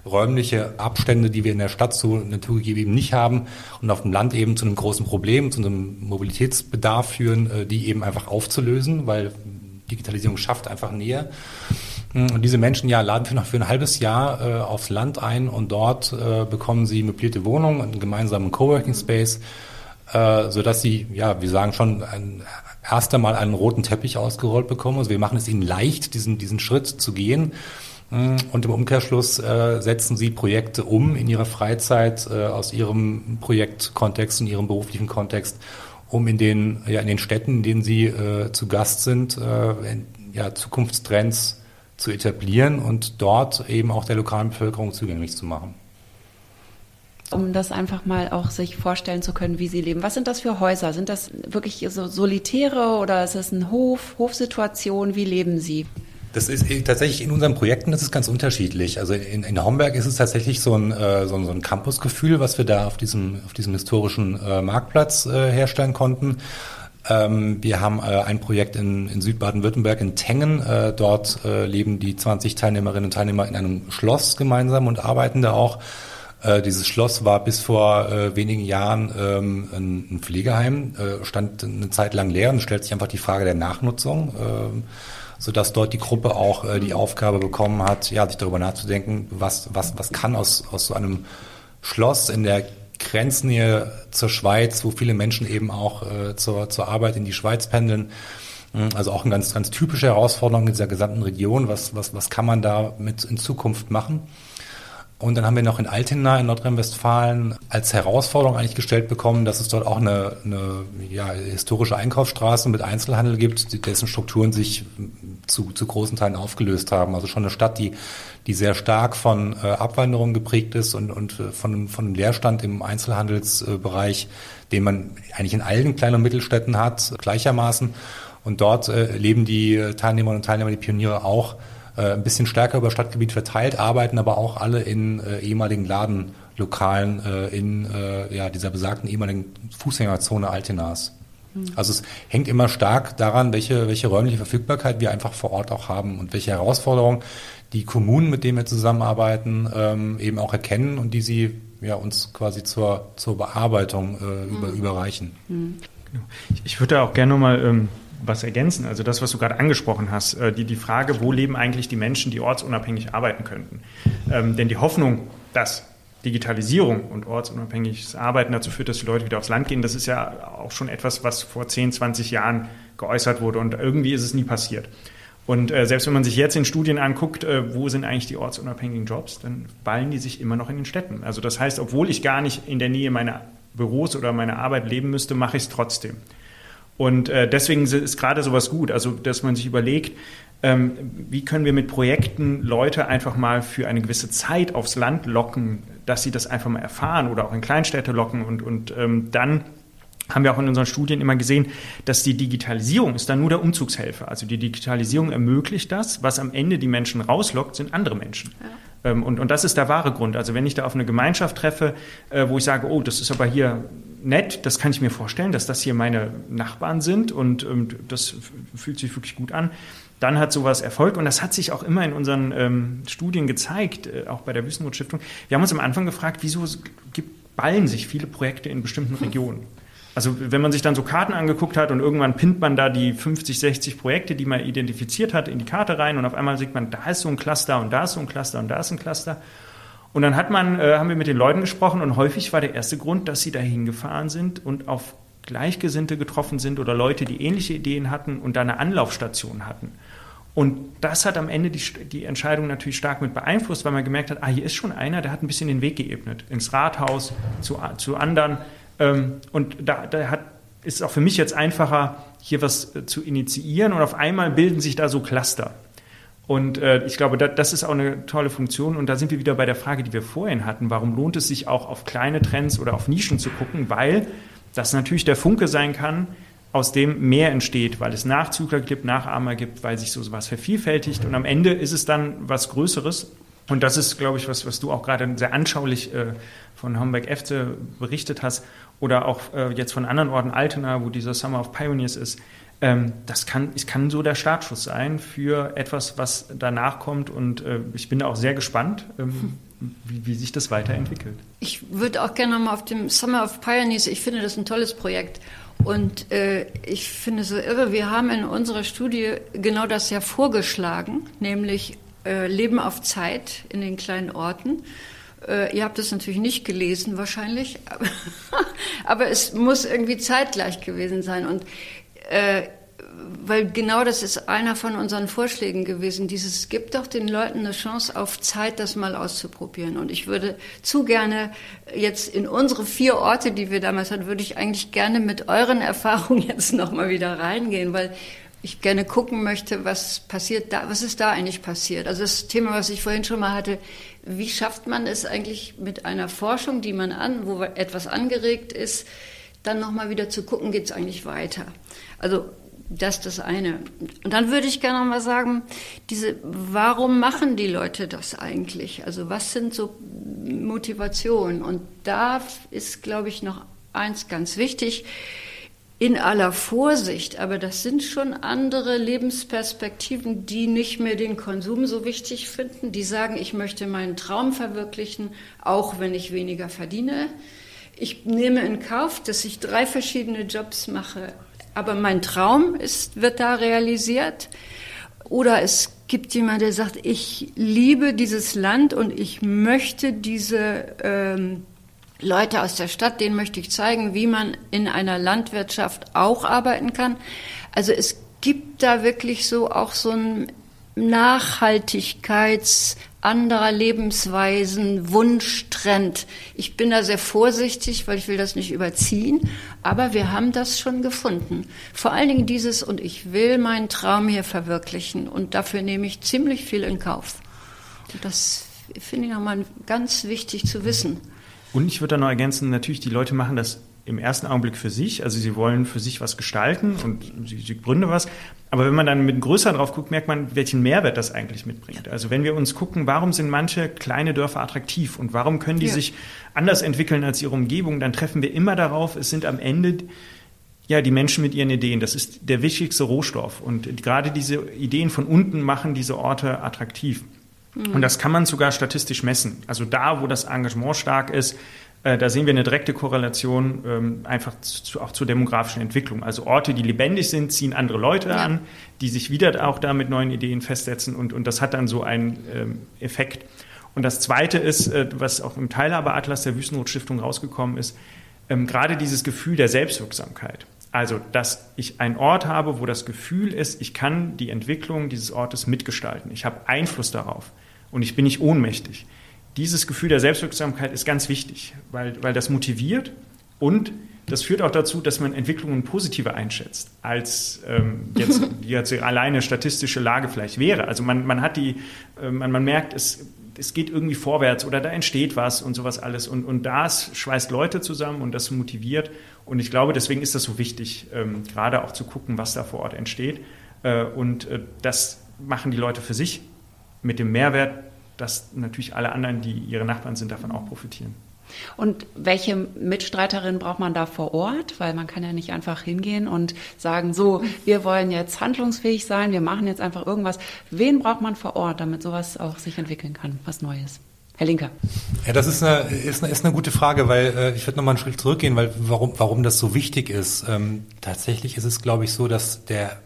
räumliche Abstände, die wir in der Stadt so naturgegeben eben nicht haben und auf dem Land eben zu einem großen Problem, zu einem Mobilitätsbedarf führen, äh, die eben einfach aufzulösen, weil Digitalisierung schafft einfach Nähe. Und diese Menschen ja laden wir noch für ein halbes Jahr äh, aufs Land ein und dort äh, bekommen sie möblierte Wohnungen, einen gemeinsamen Coworking Space, äh, so dass sie, ja, wir sagen schon, ein, erst einmal einen roten Teppich ausgerollt bekommen. Also wir machen es ihnen leicht, diesen, diesen Schritt zu gehen. Mm, und im Umkehrschluss äh, setzen sie Projekte um in ihrer Freizeit äh, aus ihrem Projektkontext, in ihrem beruflichen Kontext, um in den, ja, in den Städten, in denen sie äh, zu Gast sind, äh, ja, Zukunftstrends zu etablieren und dort eben auch der lokalen Bevölkerung zugänglich zu machen. Um das einfach mal auch sich vorstellen zu können, wie sie leben. Was sind das für Häuser? Sind das wirklich so solitäre oder ist es ein Hof, Hofsituation? Wie leben sie? Das ist tatsächlich in unseren Projekten, das ist ganz unterschiedlich. Also in, in Homberg ist es tatsächlich so ein, äh, so ein, so ein Campusgefühl, was wir da auf diesem, auf diesem historischen äh, Marktplatz äh, herstellen konnten. Ähm, wir haben äh, ein Projekt in, in Südbaden-Württemberg in Tengen. Äh, dort äh, leben die 20 Teilnehmerinnen und Teilnehmer in einem Schloss gemeinsam und arbeiten da auch. Äh, dieses Schloss war bis vor äh, wenigen Jahren ähm, ein, ein, Pflegeheim, äh, stand eine Zeit lang leer und stellt sich einfach die Frage der Nachnutzung, ähm, sodass dort die Gruppe auch äh, die Aufgabe bekommen hat, ja, sich darüber nachzudenken, was, was, was kann aus, aus so einem Schloss in der Grenznähe zur Schweiz, wo viele Menschen eben auch äh, zur, zur Arbeit in die Schweiz pendeln. Hm, also auch eine ganz, ganz typische Herausforderung in dieser gesamten Region. Was, was, was kann man da mit in Zukunft machen? Und dann haben wir noch in Altena in Nordrhein-Westfalen als Herausforderung eigentlich gestellt bekommen, dass es dort auch eine, eine ja, historische Einkaufsstraße mit Einzelhandel gibt, dessen Strukturen sich zu, zu großen Teilen aufgelöst haben. Also schon eine Stadt, die, die sehr stark von äh, Abwanderung geprägt ist und, und äh, von, von einem Leerstand im Einzelhandelsbereich, den man eigentlich in allen kleinen und Mittelstädten hat, gleichermaßen. Und dort äh, leben die Teilnehmerinnen und Teilnehmer, die Pioniere auch äh, ein bisschen stärker über Stadtgebiet verteilt, arbeiten aber auch alle in äh, ehemaligen Ladenlokalen äh, in äh, ja, dieser besagten ehemaligen Fußgängerzone Altenas. Mhm. Also es hängt immer stark daran, welche, welche räumliche Verfügbarkeit wir einfach vor Ort auch haben und welche Herausforderungen die Kommunen, mit denen wir zusammenarbeiten, ähm, eben auch erkennen und die sie ja, uns quasi zur, zur Bearbeitung äh, über, mhm. überreichen. Mhm. Ich, ich würde auch gerne nochmal ähm, was ergänzen. Also das, was du gerade angesprochen hast, äh, die, die Frage, wo leben eigentlich die Menschen, die ortsunabhängig arbeiten könnten. Ähm, denn die Hoffnung, dass Digitalisierung und ortsunabhängiges Arbeiten dazu führt, dass die Leute wieder aufs Land gehen, das ist ja auch schon etwas, was vor 10, 20 Jahren geäußert wurde und irgendwie ist es nie passiert. Und äh, selbst wenn man sich jetzt in Studien anguckt, äh, wo sind eigentlich die ortsunabhängigen Jobs, dann ballen die sich immer noch in den Städten. Also das heißt, obwohl ich gar nicht in der Nähe meiner Büros oder meiner Arbeit leben müsste, mache ich es trotzdem. Und äh, deswegen ist gerade sowas gut, also dass man sich überlegt, ähm, wie können wir mit Projekten Leute einfach mal für eine gewisse Zeit aufs Land locken, dass sie das einfach mal erfahren oder auch in Kleinstädte locken und, und ähm, dann haben wir auch in unseren Studien immer gesehen, dass die Digitalisierung ist dann nur der Umzugshelfer. Also die Digitalisierung ermöglicht das, was am Ende die Menschen rauslockt, sind andere Menschen. Ja. Ähm, und, und das ist der wahre Grund. Also wenn ich da auf eine Gemeinschaft treffe, äh, wo ich sage, oh, das ist aber hier nett, das kann ich mir vorstellen, dass das hier meine Nachbarn sind und, und das fühlt sich wirklich gut an. Dann hat sowas Erfolg und das hat sich auch immer in unseren ähm, Studien gezeigt, äh, auch bei der Wüstenrot-Stiftung. Wir haben uns am Anfang gefragt, wieso gibt, ballen sich viele Projekte in bestimmten Regionen? Also wenn man sich dann so Karten angeguckt hat und irgendwann pinnt man da die 50, 60 Projekte, die man identifiziert hat, in die Karte rein und auf einmal sieht man, da ist so ein Cluster und da ist so ein Cluster und da ist ein Cluster. Und dann hat man, äh, haben wir mit den Leuten gesprochen und häufig war der erste Grund, dass sie da hingefahren sind und auf Gleichgesinnte getroffen sind oder Leute, die ähnliche Ideen hatten und da eine Anlaufstation hatten. Und das hat am Ende die, die Entscheidung natürlich stark mit beeinflusst, weil man gemerkt hat, ah, hier ist schon einer, der hat ein bisschen den Weg geebnet, ins Rathaus, zu, zu anderen. Ähm, und da, da hat, ist es auch für mich jetzt einfacher, hier was äh, zu initiieren und auf einmal bilden sich da so Cluster. Und äh, ich glaube, da, das ist auch eine tolle Funktion. Und da sind wir wieder bei der Frage, die wir vorhin hatten. Warum lohnt es sich auch auf kleine Trends oder auf Nischen zu gucken? Weil das natürlich der Funke sein kann, aus dem mehr entsteht, weil es Nachzügler gibt, Nachahmer gibt, weil sich so was vervielfältigt. Und am Ende ist es dann was Größeres. Und das ist, glaube ich, was, was du auch gerade sehr anschaulich äh, von Homberg-Efte berichtet hast oder auch äh, jetzt von anderen Orten, Altena, wo dieser Summer of Pioneers ist. Ähm, das kann, es kann so der Startschuss sein für etwas, was danach kommt. Und äh, ich bin da auch sehr gespannt, ähm, wie, wie sich das weiterentwickelt. Ich würde auch gerne nochmal auf dem Summer of Pioneers, ich finde das ein tolles Projekt. Und äh, ich finde es so irre, wir haben in unserer Studie genau das ja vorgeschlagen, nämlich äh, Leben auf Zeit in den kleinen Orten. Äh, ihr habt es natürlich nicht gelesen wahrscheinlich, aber, es muss irgendwie zeitgleich gewesen sein. Und äh, weil genau das ist einer von unseren Vorschlägen gewesen. Dieses gibt doch den Leuten eine Chance auf Zeit, das mal auszuprobieren. Und ich würde zu gerne jetzt in unsere vier Orte, die wir damals hatten, würde ich eigentlich gerne mit euren Erfahrungen jetzt nochmal wieder reingehen, weil ich gerne gucken möchte, was passiert da, was ist da eigentlich passiert? Also das Thema, was ich vorhin schon mal hatte, wie schafft man es eigentlich mit einer Forschung, die man an, wo etwas angeregt ist, dann nochmal wieder zu gucken, geht es eigentlich weiter? Also das ist das eine. Und dann würde ich gerne noch mal sagen, diese, warum machen die Leute das eigentlich? Also was sind so Motivationen? Und da ist, glaube ich, noch eins ganz wichtig. In aller Vorsicht, aber das sind schon andere Lebensperspektiven, die nicht mehr den Konsum so wichtig finden. Die sagen, ich möchte meinen Traum verwirklichen, auch wenn ich weniger verdiene. Ich nehme in Kauf, dass ich drei verschiedene Jobs mache aber mein Traum ist, wird da realisiert. Oder es gibt jemand, der sagt, ich liebe dieses Land und ich möchte diese ähm, Leute aus der Stadt, denen möchte ich zeigen, wie man in einer Landwirtschaft auch arbeiten kann. Also es gibt da wirklich so auch so ein Nachhaltigkeits- anderer Lebensweisen, Wunschtrend. Ich bin da sehr vorsichtig, weil ich will das nicht überziehen, aber wir haben das schon gefunden. Vor allen Dingen dieses und ich will meinen Traum hier verwirklichen und dafür nehme ich ziemlich viel in Kauf. Das finde ich nochmal ganz wichtig zu wissen. Und ich würde da noch ergänzen, natürlich, die Leute machen das im ersten Augenblick für sich, also sie wollen für sich was gestalten und sie, sie gründen was. Aber wenn man dann mit größer drauf guckt, merkt man, welchen Mehrwert das eigentlich mitbringt. Also wenn wir uns gucken, warum sind manche kleine Dörfer attraktiv und warum können die ja. sich anders entwickeln als ihre Umgebung, dann treffen wir immer darauf, es sind am Ende ja, die Menschen mit ihren Ideen. Das ist der wichtigste Rohstoff. Und gerade diese Ideen von unten machen diese Orte attraktiv. Mhm. Und das kann man sogar statistisch messen. Also da, wo das Engagement stark ist, äh, da sehen wir eine direkte Korrelation ähm, einfach zu, auch zur demografischen Entwicklung. Also Orte, die lebendig sind, ziehen andere Leute ja. an, die sich wieder auch da mit neuen Ideen festsetzen und, und das hat dann so einen ähm, Effekt. Und das Zweite ist, äh, was auch im Teilhabeatlas der Wüstenrotstiftung rausgekommen ist, ähm, gerade dieses Gefühl der Selbstwirksamkeit. Also, dass ich einen Ort habe, wo das Gefühl ist, ich kann die Entwicklung dieses Ortes mitgestalten. Ich habe Einfluss darauf und ich bin nicht ohnmächtig dieses Gefühl der Selbstwirksamkeit ist ganz wichtig, weil, weil das motiviert und das führt auch dazu, dass man Entwicklungen positiver einschätzt, als ähm, jetzt, jetzt alleine statistische Lage vielleicht wäre. Also man, man hat die, äh, man, man merkt, es, es geht irgendwie vorwärts oder da entsteht was und sowas alles. Und, und das schweißt Leute zusammen und das motiviert. Und ich glaube, deswegen ist das so wichtig, ähm, gerade auch zu gucken, was da vor Ort entsteht. Äh, und äh, das machen die Leute für sich mit dem Mehrwert dass natürlich alle anderen, die ihre Nachbarn sind, davon auch profitieren. Und welche Mitstreiterin braucht man da vor Ort? Weil man kann ja nicht einfach hingehen und sagen, so, wir wollen jetzt handlungsfähig sein, wir machen jetzt einfach irgendwas. Wen braucht man vor Ort, damit sowas auch sich entwickeln kann, was Neues? Herr Linker. Ja, das ist eine, ist eine, ist eine gute Frage, weil äh, ich würde nochmal einen Schritt zurückgehen, weil warum, warum das so wichtig ist. Ähm, tatsächlich ist es, glaube ich, so, dass der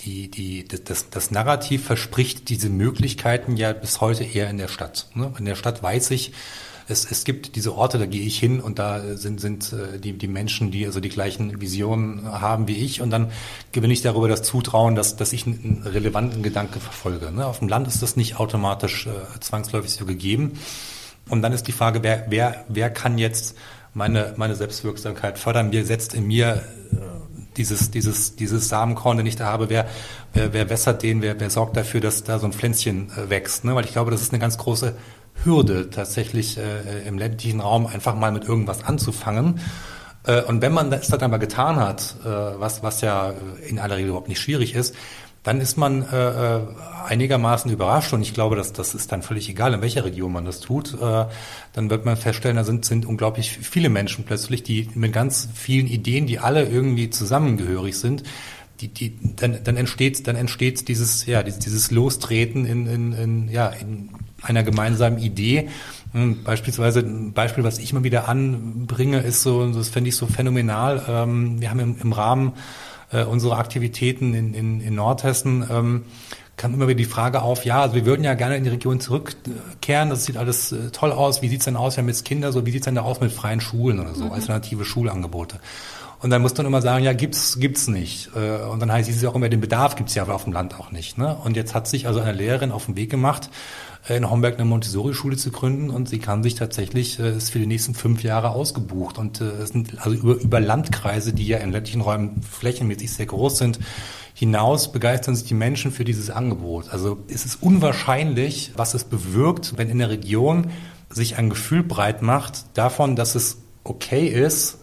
die, die, das, das Narrativ verspricht diese Möglichkeiten ja bis heute eher in der Stadt. Ne? In der Stadt weiß ich, es, es gibt diese Orte, da gehe ich hin und da sind, sind äh, die, die Menschen, die also die gleichen Visionen haben wie ich und dann gewinne ich darüber das Zutrauen, dass, dass ich einen relevanten Gedanke verfolge. Ne? Auf dem Land ist das nicht automatisch äh, zwangsläufig so gegeben. Und dann ist die Frage, wer, wer, wer kann jetzt meine, meine Selbstwirksamkeit fördern? Wer setzt in mir äh, dieses, dieses, dieses Samenkorn, den ich da habe, wer, wer, wer wässert den, wer, wer sorgt dafür, dass da so ein Pflänzchen äh, wächst. Ne? Weil ich glaube, das ist eine ganz große Hürde, tatsächlich äh, im ländlichen Raum einfach mal mit irgendwas anzufangen. Äh, und wenn man das dann aber getan hat, äh, was, was ja in aller Regel überhaupt nicht schwierig ist, dann ist man äh, äh, einigermaßen überrascht und ich glaube, dass das ist dann völlig egal, in welcher Region man das tut. Äh, dann wird man feststellen, da sind, sind unglaublich viele Menschen plötzlich, die mit ganz vielen Ideen, die alle irgendwie zusammengehörig sind, die, die, dann, dann entsteht, dann entsteht dieses, ja, dieses, Lostreten in, in, in, ja, in einer gemeinsamen Idee. Hm, beispielsweise ein Beispiel, was ich immer wieder anbringe, ist so, das fände ich so phänomenal. Ähm, wir haben im, im Rahmen äh, unserer Aktivitäten in, in, in Nordhessen ähm, kam immer wieder die Frage auf, ja, also wir würden ja gerne in die Region zurückkehren, das sieht alles äh, toll aus, wie sieht's denn aus, wir haben jetzt Kinder, so wie sieht's denn da aus mit freien Schulen oder so, mhm. alternative Schulangebote. Und dann muss man immer sagen, ja, gibt's, gibt's nicht. Äh, und dann heißt es auch immer, den Bedarf gibt's ja auf dem Land auch nicht. Ne? Und jetzt hat sich also eine Lehrerin auf den Weg gemacht, äh, in Homberg eine Montessori-Schule zu gründen und sie kann sich tatsächlich, äh, ist für die nächsten fünf Jahre ausgebucht. Und es sind also über, über Landkreise, die ja in ländlichen Räumen flächenmäßig sehr groß sind, hinaus begeistern sich die Menschen für dieses Angebot. Also es ist unwahrscheinlich, was es bewirkt, wenn in der Region sich ein Gefühl breit macht davon, dass es okay ist,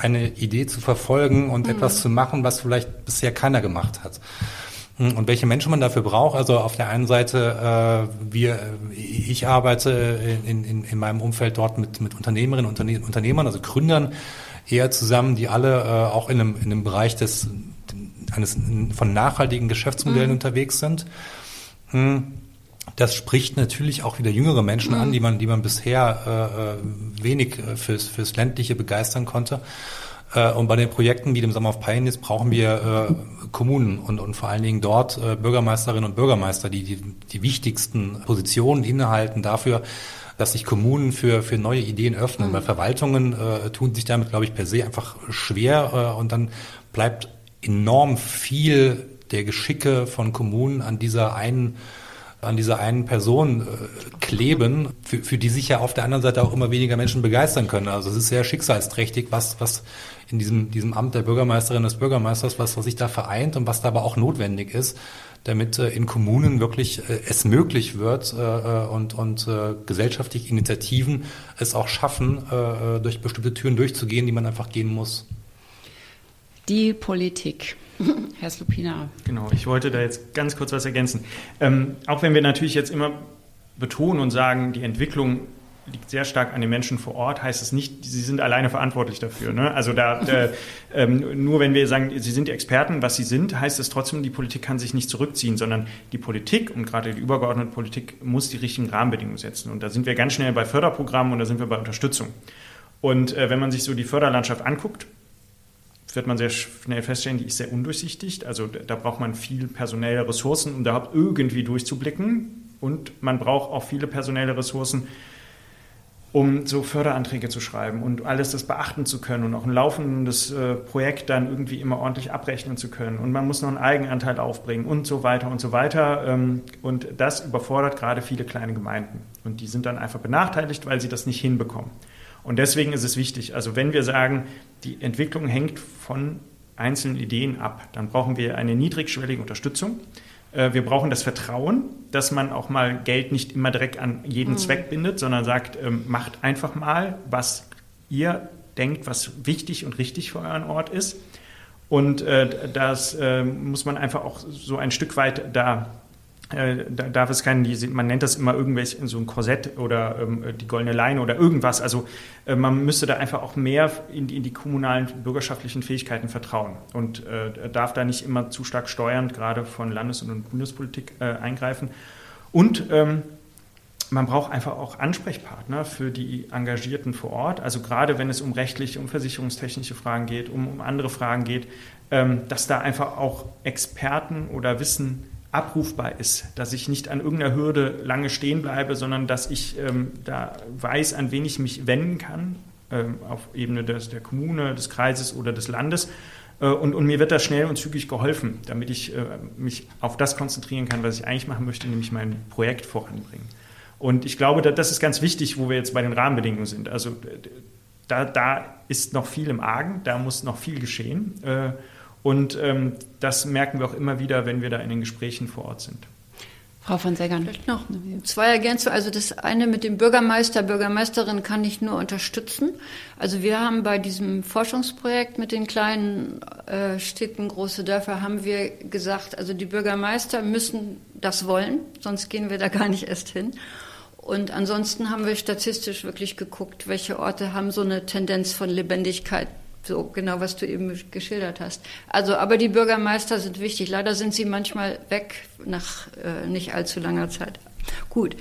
eine Idee zu verfolgen und mhm. etwas zu machen, was vielleicht bisher keiner gemacht hat. Und welche Menschen man dafür braucht, also auf der einen Seite, äh, wir, ich arbeite in, in, in meinem Umfeld dort mit, mit Unternehmerinnen und Unternehmern, also Gründern eher zusammen, die alle äh, auch in einem, in einem Bereich des, eines von nachhaltigen Geschäftsmodellen mhm. unterwegs sind. Hm. Das spricht natürlich auch wieder jüngere Menschen mhm. an, die man, die man bisher äh, wenig äh, fürs, fürs Ländliche begeistern konnte. Äh, und bei den Projekten wie dem Summer of Pioneers brauchen wir äh, Kommunen und, und vor allen Dingen dort äh, Bürgermeisterinnen und Bürgermeister, die, die die wichtigsten Positionen innehalten dafür, dass sich Kommunen für, für neue Ideen öffnen. Mhm. Weil Verwaltungen äh, tun sich damit, glaube ich, per se einfach schwer äh, und dann bleibt enorm viel der Geschicke von Kommunen an dieser einen an dieser einen Person äh, kleben, für, für die sich ja auf der anderen Seite auch immer weniger Menschen begeistern können. Also es ist sehr schicksalsträchtig, was, was in diesem, diesem Amt der Bürgermeisterin des Bürgermeisters, was, was sich da vereint und was da aber auch notwendig ist, damit äh, in Kommunen wirklich äh, es möglich wird äh, äh und, und äh, gesellschaftliche Initiativen es auch schaffen, äh, durch bestimmte Türen durchzugehen, die man einfach gehen muss. Die Politik. Herr Slupina. Genau, ich wollte da jetzt ganz kurz was ergänzen. Ähm, auch wenn wir natürlich jetzt immer betonen und sagen, die Entwicklung liegt sehr stark an den Menschen vor Ort, heißt es nicht, sie sind alleine verantwortlich dafür. Ne? Also da, äh, ähm, nur wenn wir sagen, sie sind die Experten, was sie sind, heißt es trotzdem, die Politik kann sich nicht zurückziehen, sondern die Politik und gerade die übergeordnete Politik muss die richtigen Rahmenbedingungen setzen. Und da sind wir ganz schnell bei Förderprogrammen und da sind wir bei Unterstützung. Und äh, wenn man sich so die Förderlandschaft anguckt, wird man sehr schnell feststellen, die ist sehr undurchsichtig. Also da braucht man viel personelle Ressourcen, um da irgendwie durchzublicken. Und man braucht auch viele personelle Ressourcen, um so Förderanträge zu schreiben und alles das beachten zu können und auch ein laufendes äh, Projekt dann irgendwie immer ordentlich abrechnen zu können. Und man muss noch einen Eigenanteil aufbringen und so weiter und so weiter. Ähm, und das überfordert gerade viele kleine Gemeinden. Und die sind dann einfach benachteiligt, weil sie das nicht hinbekommen. Und deswegen ist es wichtig, also wenn wir sagen, die Entwicklung hängt von einzelnen Ideen ab, dann brauchen wir eine niedrigschwellige Unterstützung. Äh, wir brauchen das Vertrauen, dass man auch mal Geld nicht immer direkt an jeden mhm. Zweck bindet, sondern sagt, ähm, macht einfach mal, was ihr denkt, was wichtig und richtig für euren Ort ist. Und äh, das äh, muss man einfach auch so ein Stück weit da äh, da darf es keinen, man nennt das immer irgendwelche, so ein Korsett oder ähm, die goldene Leine oder irgendwas. Also äh, man müsste da einfach auch mehr in die, in die kommunalen bürgerschaftlichen Fähigkeiten vertrauen und äh, darf da nicht immer zu stark steuernd, gerade von Landes- und Bundespolitik äh, eingreifen. Und ähm, man braucht einfach auch Ansprechpartner für die Engagierten vor Ort. Also gerade wenn es um rechtliche, um versicherungstechnische Fragen geht, um, um andere Fragen geht, ähm, dass da einfach auch Experten oder Wissen abrufbar ist, dass ich nicht an irgendeiner Hürde lange stehen bleibe, sondern dass ich ähm, da weiß, an wen ich mich wenden kann, ähm, auf Ebene des, der Kommune, des Kreises oder des Landes. Äh, und, und, mir wird da schnell und zügig geholfen, damit ich äh, mich auf das konzentrieren kann, was ich eigentlich machen möchte, nämlich mein Projekt voranbringen. Und ich glaube, das ist ganz wichtig, wo wir jetzt bei den Rahmenbedingungen sind. Also da, da ist noch viel im Argen, da muss noch viel geschehen. Äh, und ähm, das merken wir auch immer wieder, wenn wir da in den Gesprächen vor Ort sind. Frau von Seggern. Vielleicht noch zwei Ergänzungen. Also das eine mit dem Bürgermeister, Bürgermeisterin kann ich nur unterstützen. Also wir haben bei diesem Forschungsprojekt mit den kleinen äh, Städten, große Dörfer, haben wir gesagt, also die Bürgermeister müssen das wollen, sonst gehen wir da gar nicht erst hin. Und ansonsten haben wir statistisch wirklich geguckt, welche Orte haben so eine Tendenz von Lebendigkeit So genau, was du eben geschildert hast. Also, aber die Bürgermeister sind wichtig. Leider sind sie manchmal weg nach äh, nicht allzu langer Zeit. Gut.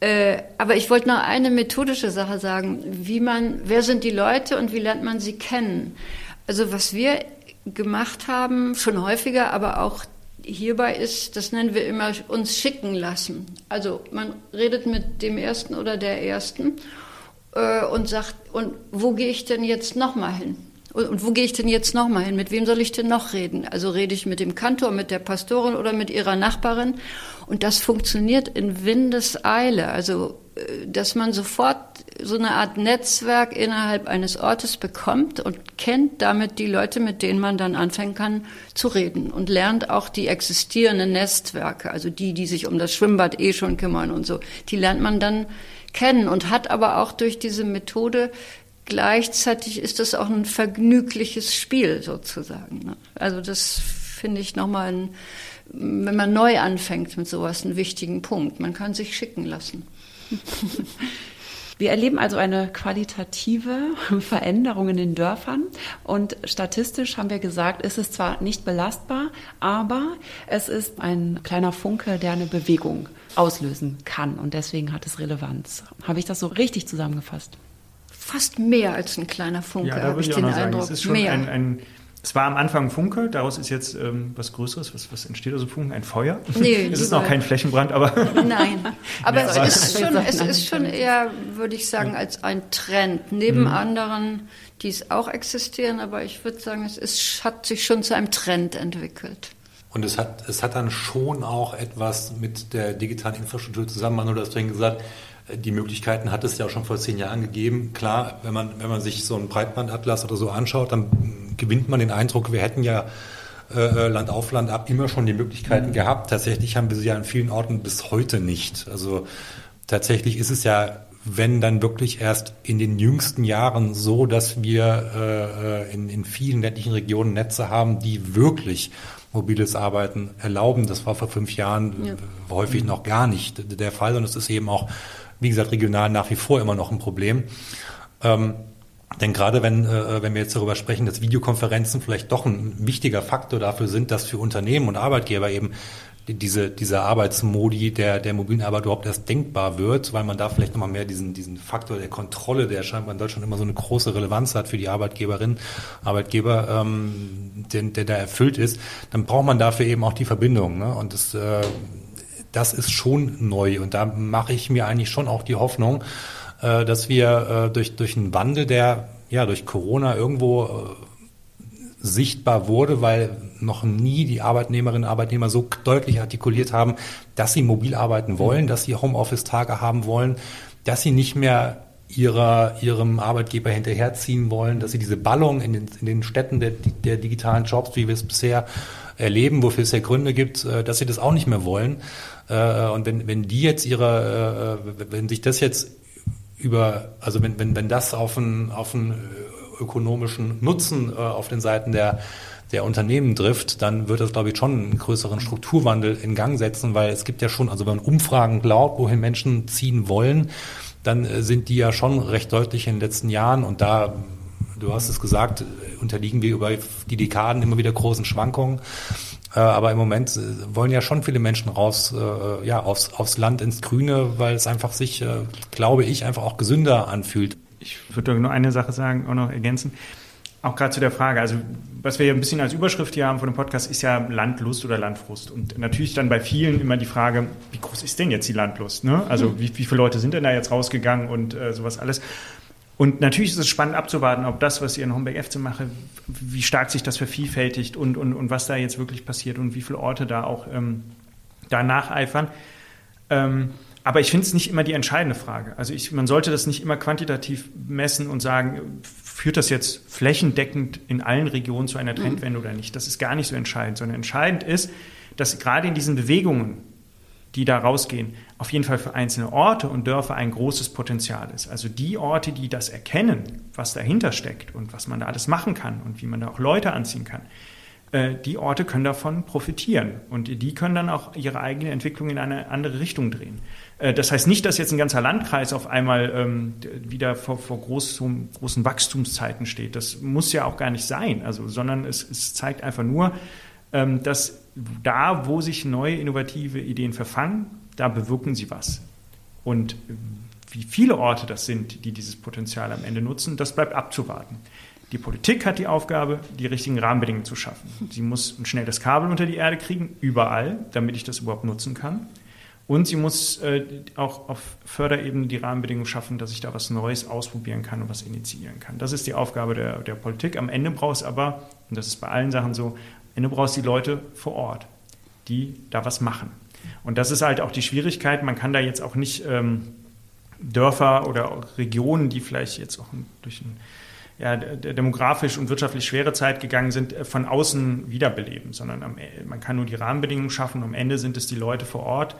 Äh, aber ich wollte noch eine methodische Sache sagen, wie man, wer sind die Leute und wie lernt man sie kennen? Also was wir gemacht haben, schon häufiger, aber auch hierbei ist, das nennen wir immer, uns schicken lassen. Also man redet mit dem Ersten oder der Ersten äh, und sagt, und wo gehe ich denn jetzt nochmal hin? Und, und wo gehe ich denn jetzt nochmal hin? Mit wem soll ich denn noch reden? Also rede ich mit dem Kantor, mit der Pastorin oder mit ihrer Nachbarin? Und das funktioniert in Windeseile. Also, äh, dass man sofort so eine Art Netzwerk innerhalb eines Ortes bekommt und kennt damit die Leute, mit denen man dann anfangen kann zu reden und lernt auch die existierenden Netzwerke, also die, die sich um das Schwimmbad eh schon kümmern und so, die lernt man dann kennen und hat aber auch durch diese Methode gleichzeitig ist das auch ein vergnügliches Spiel sozusagen. Ne? Also das finde ich nochmal ein wenn man neu anfängt mit sowas, einen wichtigen Punkt. Man kann sich schicken lassen. Wir erleben also eine qualitative Veränderung in den Dörfern und statistisch haben wir gesagt, ist es zwar nicht belastbar, aber es ist ein kleiner Funke, der eine Bewegung auslösen kann und deswegen hat es Relevanz. Habe ich das so richtig zusammengefasst? Fast mehr als ein kleiner Funke, ja, habe ich, ich den Eindruck. Es ist schon mehr. Ein, ein es war am Anfang Funke, daraus ist jetzt ähm, was Größeres. Was, was entsteht also Funken? Ein Feuer? Nee, es ist noch kein Flächenbrand, aber. Nein, aber ja, es, ist schon, es ist schon eher, würde ich sagen, als ein Trend. Neben mhm. anderen, die es auch existieren, aber ich würde sagen, es ist, hat sich schon zu einem Trend entwickelt. Und es hat, es hat dann schon auch etwas mit der digitalen Infrastruktur zusammen, man hat das drin gesagt, die Möglichkeiten hat es ja auch schon vor zehn Jahren gegeben. Klar, wenn man, wenn man sich so einen Breitbandatlas oder so anschaut, dann gewinnt man den Eindruck, wir hätten ja äh, Land auf Land ab immer schon die Möglichkeiten mhm. gehabt. Tatsächlich haben wir sie ja an vielen Orten bis heute nicht. Also tatsächlich ist es ja, wenn dann wirklich erst in den jüngsten Jahren so, dass wir äh, in, in vielen ländlichen Regionen Netze haben, die wirklich mobiles Arbeiten erlauben. Das war vor fünf Jahren ja. häufig noch gar nicht der Fall und es ist eben auch wie gesagt, regional nach wie vor immer noch ein Problem. Ähm, denn gerade wenn, äh, wenn wir jetzt darüber sprechen, dass Videokonferenzen vielleicht doch ein wichtiger Faktor dafür sind, dass für Unternehmen und Arbeitgeber eben diese, diese Arbeitsmodi der, der mobilen Arbeit überhaupt erst denkbar wird, weil man da vielleicht nochmal mehr diesen, diesen Faktor der Kontrolle, der scheinbar in Deutschland immer so eine große Relevanz hat für die Arbeitgeberinnen, Arbeitgeber, ähm, der, der da erfüllt ist, dann braucht man dafür eben auch die Verbindung. Ne? Und das äh, das ist schon neu. Und da mache ich mir eigentlich schon auch die Hoffnung, äh, dass wir äh, durch, durch einen Wandel, der ja durch Corona irgendwo äh, sichtbar wurde, weil noch nie die Arbeitnehmerinnen und Arbeitnehmer so deutlich artikuliert haben, dass sie mobil arbeiten wollen, dass sie Homeoffice-Tage haben wollen, dass sie nicht mehr ihrer, ihrem Arbeitgeber hinterherziehen wollen, dass sie diese Ballung in den, in den Städten der, der digitalen Jobs, wie wir es bisher erleben, wofür es ja Gründe gibt, dass sie das auch nicht mehr wollen. Äh, und wenn, wenn die jetzt ihre, äh, wenn sich das jetzt über, also wenn, wenn, wenn das auf einen, auf einen ökonomischen Nutzen äh, auf den Seiten der, der Unternehmen trifft, dann wird das, glaube ich, schon einen größeren Strukturwandel in Gang setzen, weil es gibt ja schon, also wenn man Umfragen glaubt, wohin Menschen ziehen wollen, dann sind die ja schon recht deutlich in den letzten Jahren und da, du hast es gesagt, unterliegen wir über die Dekaden immer wieder großen Schwankungen. Äh, aber im Moment äh, wollen ja schon viele Menschen raus, äh, ja, aufs, aufs Land, ins Grüne, weil es einfach sich, glaube ich, einfach auch gesünder anfühlt. Ich würde nur eine Sache sagen, auch noch ergänzen. Auch gerade zu der Frage, also was wir ja ein bisschen als Überschrift hier haben von dem Podcast, ist ja Landlust oder Landfrust. Und natürlich dann bei vielen immer die Frage, wie groß ist denn jetzt die Landlust? Ne? Also hm. wie, wie viele Leute sind denn da jetzt rausgegangen und äh, sowas alles? Und natürlich ist es spannend abzuwarten, ob das, was ihr in Homberg FC mache, wie stark sich das vervielfältigt und, und, und was da jetzt wirklich passiert und wie viele Orte da auch ähm, da nacheifern. Ähm, aber ich finde es nicht immer die entscheidende Frage. Also ich, man sollte das nicht immer quantitativ messen und sagen, führt das jetzt flächendeckend in allen Regionen zu einer Trendwende mhm. oder nicht. Das ist gar nicht so entscheidend, sondern entscheidend ist, dass gerade in diesen Bewegungen, die da rausgehen, auf jeden Fall für einzelne Orte und Dörfer ein großes Potenzial ist. Also die Orte, die das erkennen, was dahinter steckt und was man da alles machen kann und wie man da auch Leute anziehen kann, die Orte können davon profitieren und die können dann auch ihre eigene Entwicklung in eine andere Richtung drehen. Äh, das heißt nicht, dass jetzt ein ganzer Landkreis auf einmal ähm, wieder vor, vor großen, großen Wachstumszeiten steht. Das muss ja auch gar nicht sein, also, sondern es, es zeigt einfach nur, ähm, dass da, wo sich neue innovative Ideen verfangen, da bewirken sie was. Und wie viele Orte das sind, die dieses Potenzial am Ende nutzen, das bleibt abzuwarten. Die Politik hat die Aufgabe, die richtigen Rahmenbedingungen zu schaffen. Sie muss schnell das Kabel unter die Erde kriegen, überall, damit ich das überhaupt nutzen kann. Und sie muss äh, auch auf Förderebene die Rahmenbedingungen schaffen, dass ich da was Neues ausprobieren kann und was initiieren kann. Das ist die Aufgabe der, der Politik. Am Ende brauchst aber, und das ist bei allen Sachen so, am Ende brauchst die Leute vor Ort, die da was machen. Und das ist halt auch die Schwierigkeit. Man kann da jetzt auch nicht ähm, Dörfer oder Regionen, die vielleicht jetzt auch durch ein ja, demografisch und wirtschaftlich schwere Zeit gegangen sind, äh, von außen wiederbeleben, sondern am, e, man kann nur die Rahmenbedingungen schaffen. Am Ende sind es die Leute vor Ort,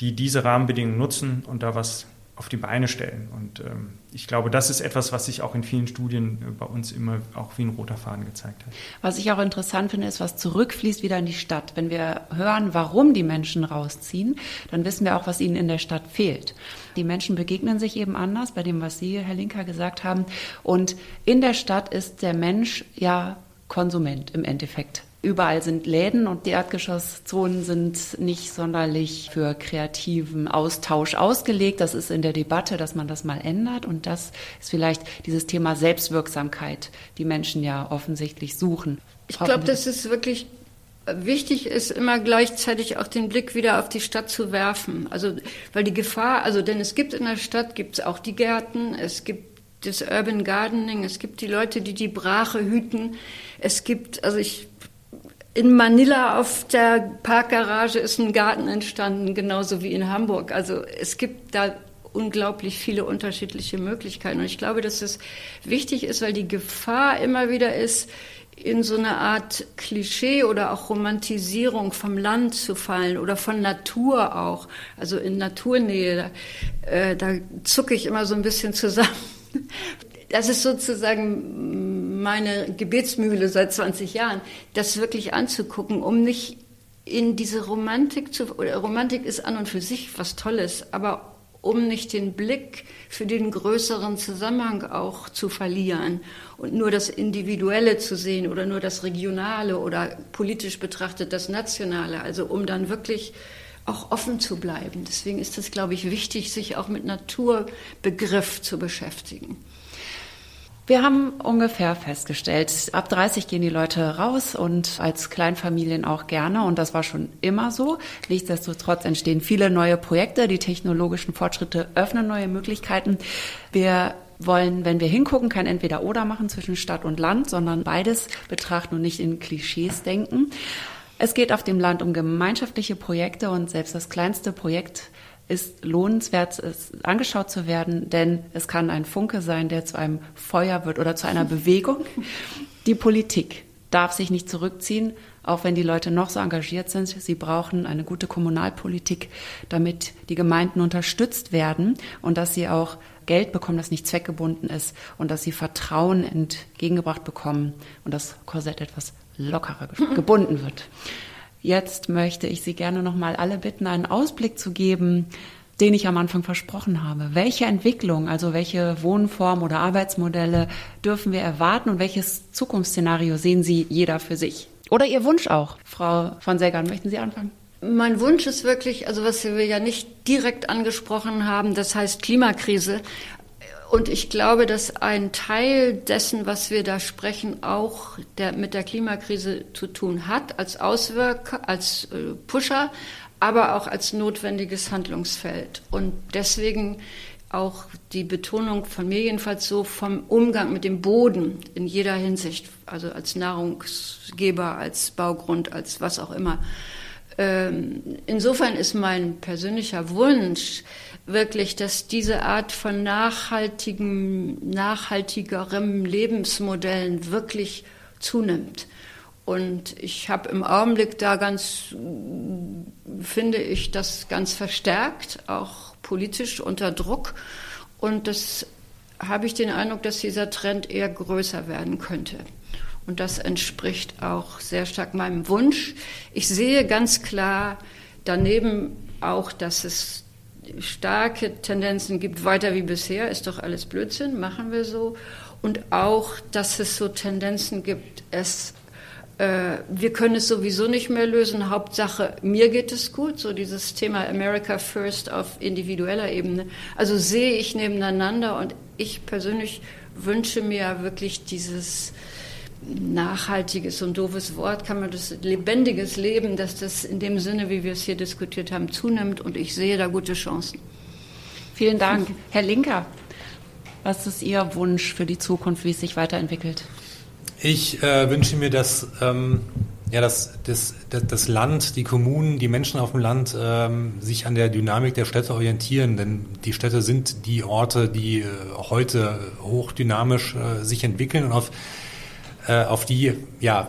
die diese Rahmenbedingungen nutzen und da was auf die Beine stellen. Und ähm, ich glaube, das ist etwas, was sich auch in vielen Studien äh, bei uns immer auch wie ein roter Faden gezeigt hat. Was ich auch interessant finde, ist, was zurückfließt wieder in die Stadt. Wenn wir hören, warum die Menschen rausziehen, dann wissen wir auch, was ihnen in der Stadt fehlt. Die Menschen begegnen sich eben anders, bei dem, was Sie, Herr Linker, gesagt haben. Und in der Stadt ist der Mensch ja Konsument im Endeffekt. Überall sind Läden und die Erdgeschosszonen sind nicht sonderlich für kreativen Austausch ausgelegt. Das ist in der Debatte, dass man das mal ändert. Und das ist vielleicht dieses Thema Selbstwirksamkeit, die Menschen ja offensichtlich suchen. Ich glaube, dass es wirklich wichtig ist, immer gleichzeitig auch den Blick wieder auf die Stadt zu werfen. Also, weil die Gefahr, also, denn es gibt in der Stadt, gibt es auch die Gärten, es gibt das Urban Gardening, es gibt die Leute, die die Brache hüten. Es gibt, also ich in Manila auf der Parkgarage ist ein Garten entstanden, genauso wie in Hamburg. Also es gibt da unglaublich viele unterschiedliche Möglichkeiten. Und ich glaube, dass es wichtig ist, weil die Gefahr immer wieder ist, in so eine Art Klischee oder auch Romantisierung vom Land zu fallen oder von Natur auch. Also in Naturnähe, da, äh, da zucke ich immer so ein bisschen zusammen. Das ist sozusagen meine Gebetsmühle seit 20 Jahren, das wirklich anzugucken, um nicht in diese Romantik zu, oder Romantik ist an und für sich was Tolles, aber um nicht den Blick für den größeren Zusammenhang auch zu verlieren und nur das Individuelle zu sehen oder nur das Regionale oder politisch betrachtet das Nationale, also um dann wirklich auch offen zu bleiben. Deswegen ist es, glaube ich, wichtig, sich auch mit Naturbegriff zu beschäftigen. Wir haben ungefähr festgestellt, ab 30 gehen die Leute raus und als Kleinfamilien auch gerne und das war schon immer so. Nichtsdestotrotz entstehen viele neue Projekte, die technologischen Fortschritte öffnen neue Möglichkeiten. Wir wollen, wenn wir hingucken, kein Entweder-Oder machen zwischen Stadt und Land, sondern beides betrachten und nicht in Klischees denken. Es geht auf dem Land um gemeinschaftliche Projekte und selbst das kleinste Projekt ist lohnenswert, es angeschaut zu werden, denn es kann ein Funke sein, der zu einem Feuer wird oder zu einer Bewegung. Die Politik darf sich nicht zurückziehen, auch wenn die Leute noch so engagiert sind. Sie brauchen eine gute Kommunalpolitik, damit die Gemeinden unterstützt werden und dass sie auch Geld bekommen, das nicht zweckgebunden ist und dass sie Vertrauen entgegengebracht bekommen und das Korsett etwas lockerer gebunden wird. Jetzt möchte ich Sie gerne noch mal alle bitten, einen Ausblick zu geben, den ich am Anfang versprochen habe. Welche Entwicklung, also welche Wohnform oder Arbeitsmodelle dürfen wir erwarten und welches Zukunftsszenario sehen Sie jeder für sich? Oder Ihr Wunsch auch? Frau von Seggern, möchten Sie anfangen? Mein Wunsch ist wirklich, also was wir ja nicht direkt angesprochen haben, das heißt Klimakrise. Und ich glaube, dass ein Teil dessen, was wir da sprechen, auch der, mit der Klimakrise zu tun hat, als Auswirker, als äh, Pusher, aber auch als notwendiges Handlungsfeld. Und deswegen auch die Betonung von mir jedenfalls so vom Umgang mit dem Boden in jeder Hinsicht, also als Nahrungsgeber, als Baugrund, als was auch immer. Ähm, insofern ist mein persönlicher Wunsch, wirklich, dass diese Art von nachhaltigen, nachhaltigerem Lebensmodellen wirklich zunimmt. Und ich habe im Augenblick da ganz, finde ich, das ganz verstärkt, auch politisch unter Druck. Und das habe ich den Eindruck, dass dieser Trend eher größer werden könnte. Und das entspricht auch sehr stark meinem Wunsch. Ich sehe ganz klar daneben auch, dass es starke Tendenzen gibt, weiter wie bisher, ist doch alles Blödsinn, machen wir so. Und auch, dass es so Tendenzen gibt, es äh, wir können es sowieso nicht mehr lösen. Hauptsache, mir geht es gut. So dieses Thema America First auf individueller Ebene. Also sehe ich nebeneinander und ich persönlich wünsche mir wirklich dieses nachhaltiges und doofes Wort, kann man das lebendiges Leben, dass das in dem Sinne, wie wir es hier diskutiert haben, zunimmt und ich sehe da gute Chancen. Vielen Dank. Herr Linker, was ist Ihr Wunsch für die Zukunft, wie es sich weiterentwickelt? Ich äh, wünsche mir, dass ähm, ja, das, das, das, das Land, die Kommunen, die Menschen auf dem Land ähm, sich an der Dynamik der Städte orientieren, denn die Städte sind die Orte, die äh, heute hochdynamisch äh, sich entwickeln und auf, äh, auf die, ja,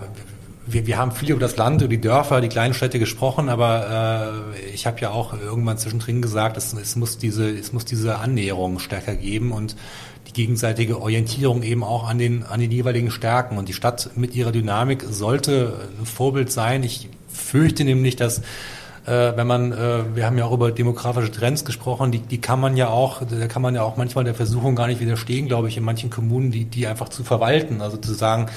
wir, wir haben viel über das Land, über die Dörfer, die kleinen Städte gesprochen, aber äh, ich habe ja auch irgendwann zwischendrin gesagt, es, es, muss diese, es muss diese Annäherung stärker geben und die gegenseitige Orientierung eben auch an den, an den jeweiligen Stärken. Und die Stadt mit ihrer Dynamik sollte ein Vorbild sein. Ich fürchte nämlich, dass äh, wenn man, äh, wir haben ja auch über demografische Trends gesprochen, die, die kann man ja auch, da kann man ja auch manchmal der Versuchung gar nicht widerstehen, glaube ich, in manchen Kommunen, die, die einfach zu verwalten. Also zu sagen,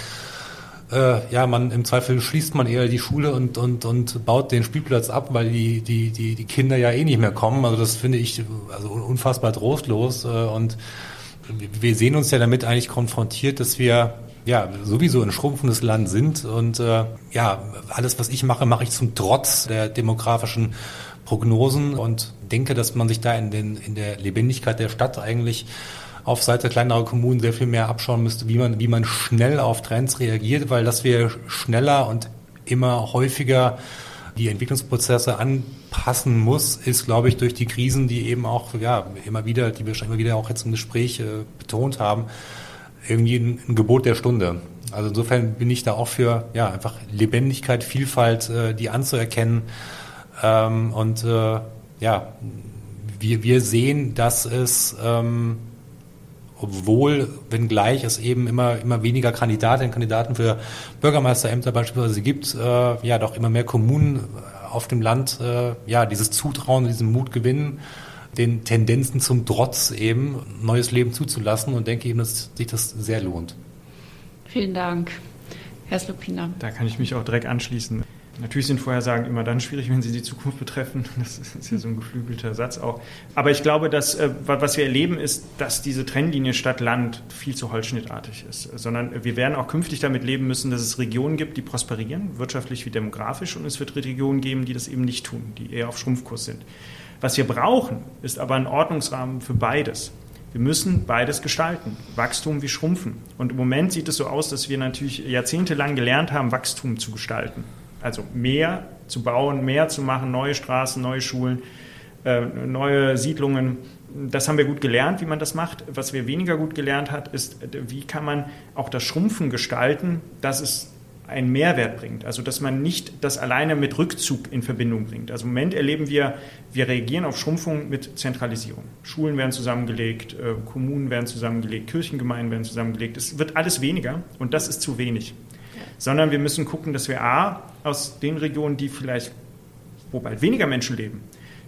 äh, ja, man im Zweifel schließt man eher die Schule und, und, und baut den Spielplatz ab, weil die, die, die, die Kinder ja eh nicht mehr kommen. Also das finde ich also unfassbar trostlos äh, und wir sehen uns ja damit eigentlich konfrontiert, dass wir ja sowieso ein schrumpfendes Land sind und äh, ja alles, was ich mache, mache ich zum Trotz der demografischen Prognosen und denke, dass man sich da in, den, in der Lebendigkeit der Stadt eigentlich auf Seite kleinerer Kommunen sehr viel mehr abschauen müsste, wie man, wie man schnell auf Trends reagiert, weil dass wir schneller und immer häufiger die Entwicklungsprozesse anpassen muss, ist, glaube ich, durch die Krisen, die eben auch ja, immer wieder, die wir schon immer wieder auch jetzt im Gespräch äh, betont haben, irgendwie ein, ein, Gebot der Stunde. Also insofern bin ich da auch für ja einfach Lebendigkeit, Vielfalt, äh, die anzuerkennen ähm, und äh, ja wir, wir sehen, dass es ähm, obwohl, wenngleich es eben immer, immer weniger Kandidatinnen und Kandidaten für Bürgermeisterämter beispielsweise gibt, äh, ja doch immer mehr Kommunen auf dem Land äh, ja dieses Zutrauen, diesen Mut gewinnen, den Tendenzen zum Trotz eben neues Leben zuzulassen und denke eben, dass sich das sehr lohnt. Vielen Dank. Herr Slupina. Da kann ich mich auch direkt anschließen. Natürlich sind Vorhersagen immer dann schwierig, wenn sie die Zukunft betreffen. Das ist ja so ein geflügelter Satz auch. Aber ich glaube, dass äh, was wir erleben, ist, dass diese Trennlinie Stadt-Land viel zu holzschnittartig ist. Sondern wir werden auch künftig damit leben müssen, dass es Regionen gibt, die prosperieren, wirtschaftlich wie demografisch. Und es wird Regionen geben, die das eben nicht tun, die eher auf Schrumpfkurs sind. Was wir brauchen, ist aber ein Ordnungsrahmen für beides. Wir müssen beides gestalten, Wachstum wie Schrumpfen. Und im Moment sieht es so aus, dass wir natürlich jahrzehntelang gelernt haben, Wachstum zu gestalten. Also mehr zu bauen, mehr zu machen, neue Straßen, neue Schulen, äh, neue Siedlungen. Das haben wir gut gelernt, wie man das macht. Was wir weniger gut gelernt hat, ist, wie kann man auch das Schrumpfen gestalten, dass es einen Mehrwert bringt. Also dass man nicht das alleine mit Rückzug in Verbindung bringt. Also im Moment erleben wir, wir reagieren auf Schrumpfung mit Zentralisierung. Schulen werden zusammengelegt, äh, Kommunen werden zusammengelegt, Kirchengemeinden werden zusammengelegt. Es wird alles weniger und das ist zu wenig sondern wir müssen gucken, dass wir A, aus den Regionen, die vielleicht, wo bald weniger Menschen leben,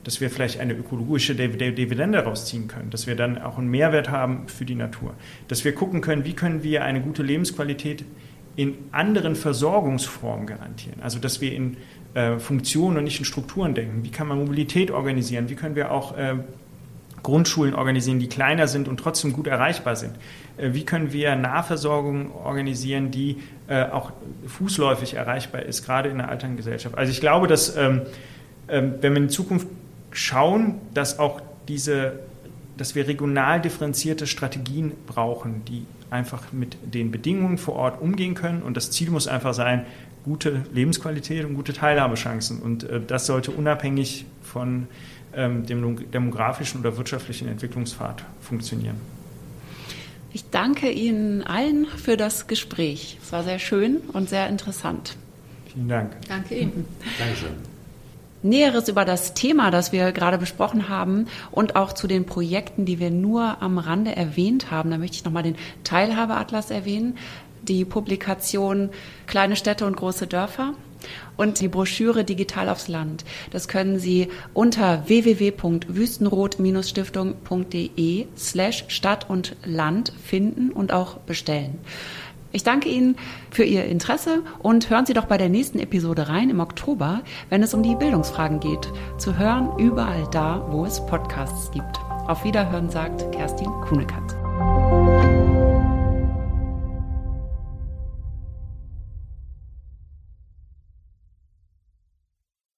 dass wir vielleicht eine ökologische Dividende rausziehen können, dass wir dann auch einen Mehrwert haben für die Natur, dass wir gucken können, wie können wir eine gute Lebensqualität in anderen Versorgungsformen garantieren, also dass wir in äh, Funktionen und nicht in Strukturen denken. Wie kann man Mobilität organisieren? Wie können wir auch äh, Grundschulen organisieren, die kleiner sind und trotzdem gut erreichbar sind? Äh, wie können wir Nahversorgung organisieren, die äh, auch fußläufig erreichbar ist, gerade in der alternden Gesellschaft? Also ich glaube, dass ähm, ähm, wenn wir in Zukunft schauen, dass auch diese, dass wir regional differenzierte Strategien brauchen, die einfach mit den Bedingungen vor Ort umgehen können. Und das Ziel muss einfach sein, gute Lebensqualität und gute Teilhabechancen. Und äh, das sollte unabhängig von ähm, dem demografischen oder wirtschaftlichen Entwicklungspfad funktionieren. Ich danke Ihnen allen für das Gespräch. Es war sehr schön und sehr interessant. Vielen Dank. Danke Ihnen. Dankeschön. Näheres über das Thema, das wir gerade besprochen haben und auch zu den Projekten, die wir nur am Rande erwähnt haben. Da möchte ich nochmal den Teilhabeatlas erwähnen die Publikation Kleine Städte und große Dörfer und die Broschüre Digital aufs Land. Das können Sie unter www.wüstenrot-stiftung.de slash Stadt und Land finden und auch bestellen. Ich danke Ihnen für Ihr Interesse und hören Sie doch bei der nächsten Episode rein im Oktober, wenn es um die Bildungsfragen geht. Zu hören überall da, wo es Podcasts gibt. Auf Wiederhören sagt Kerstin Kuhnekatz.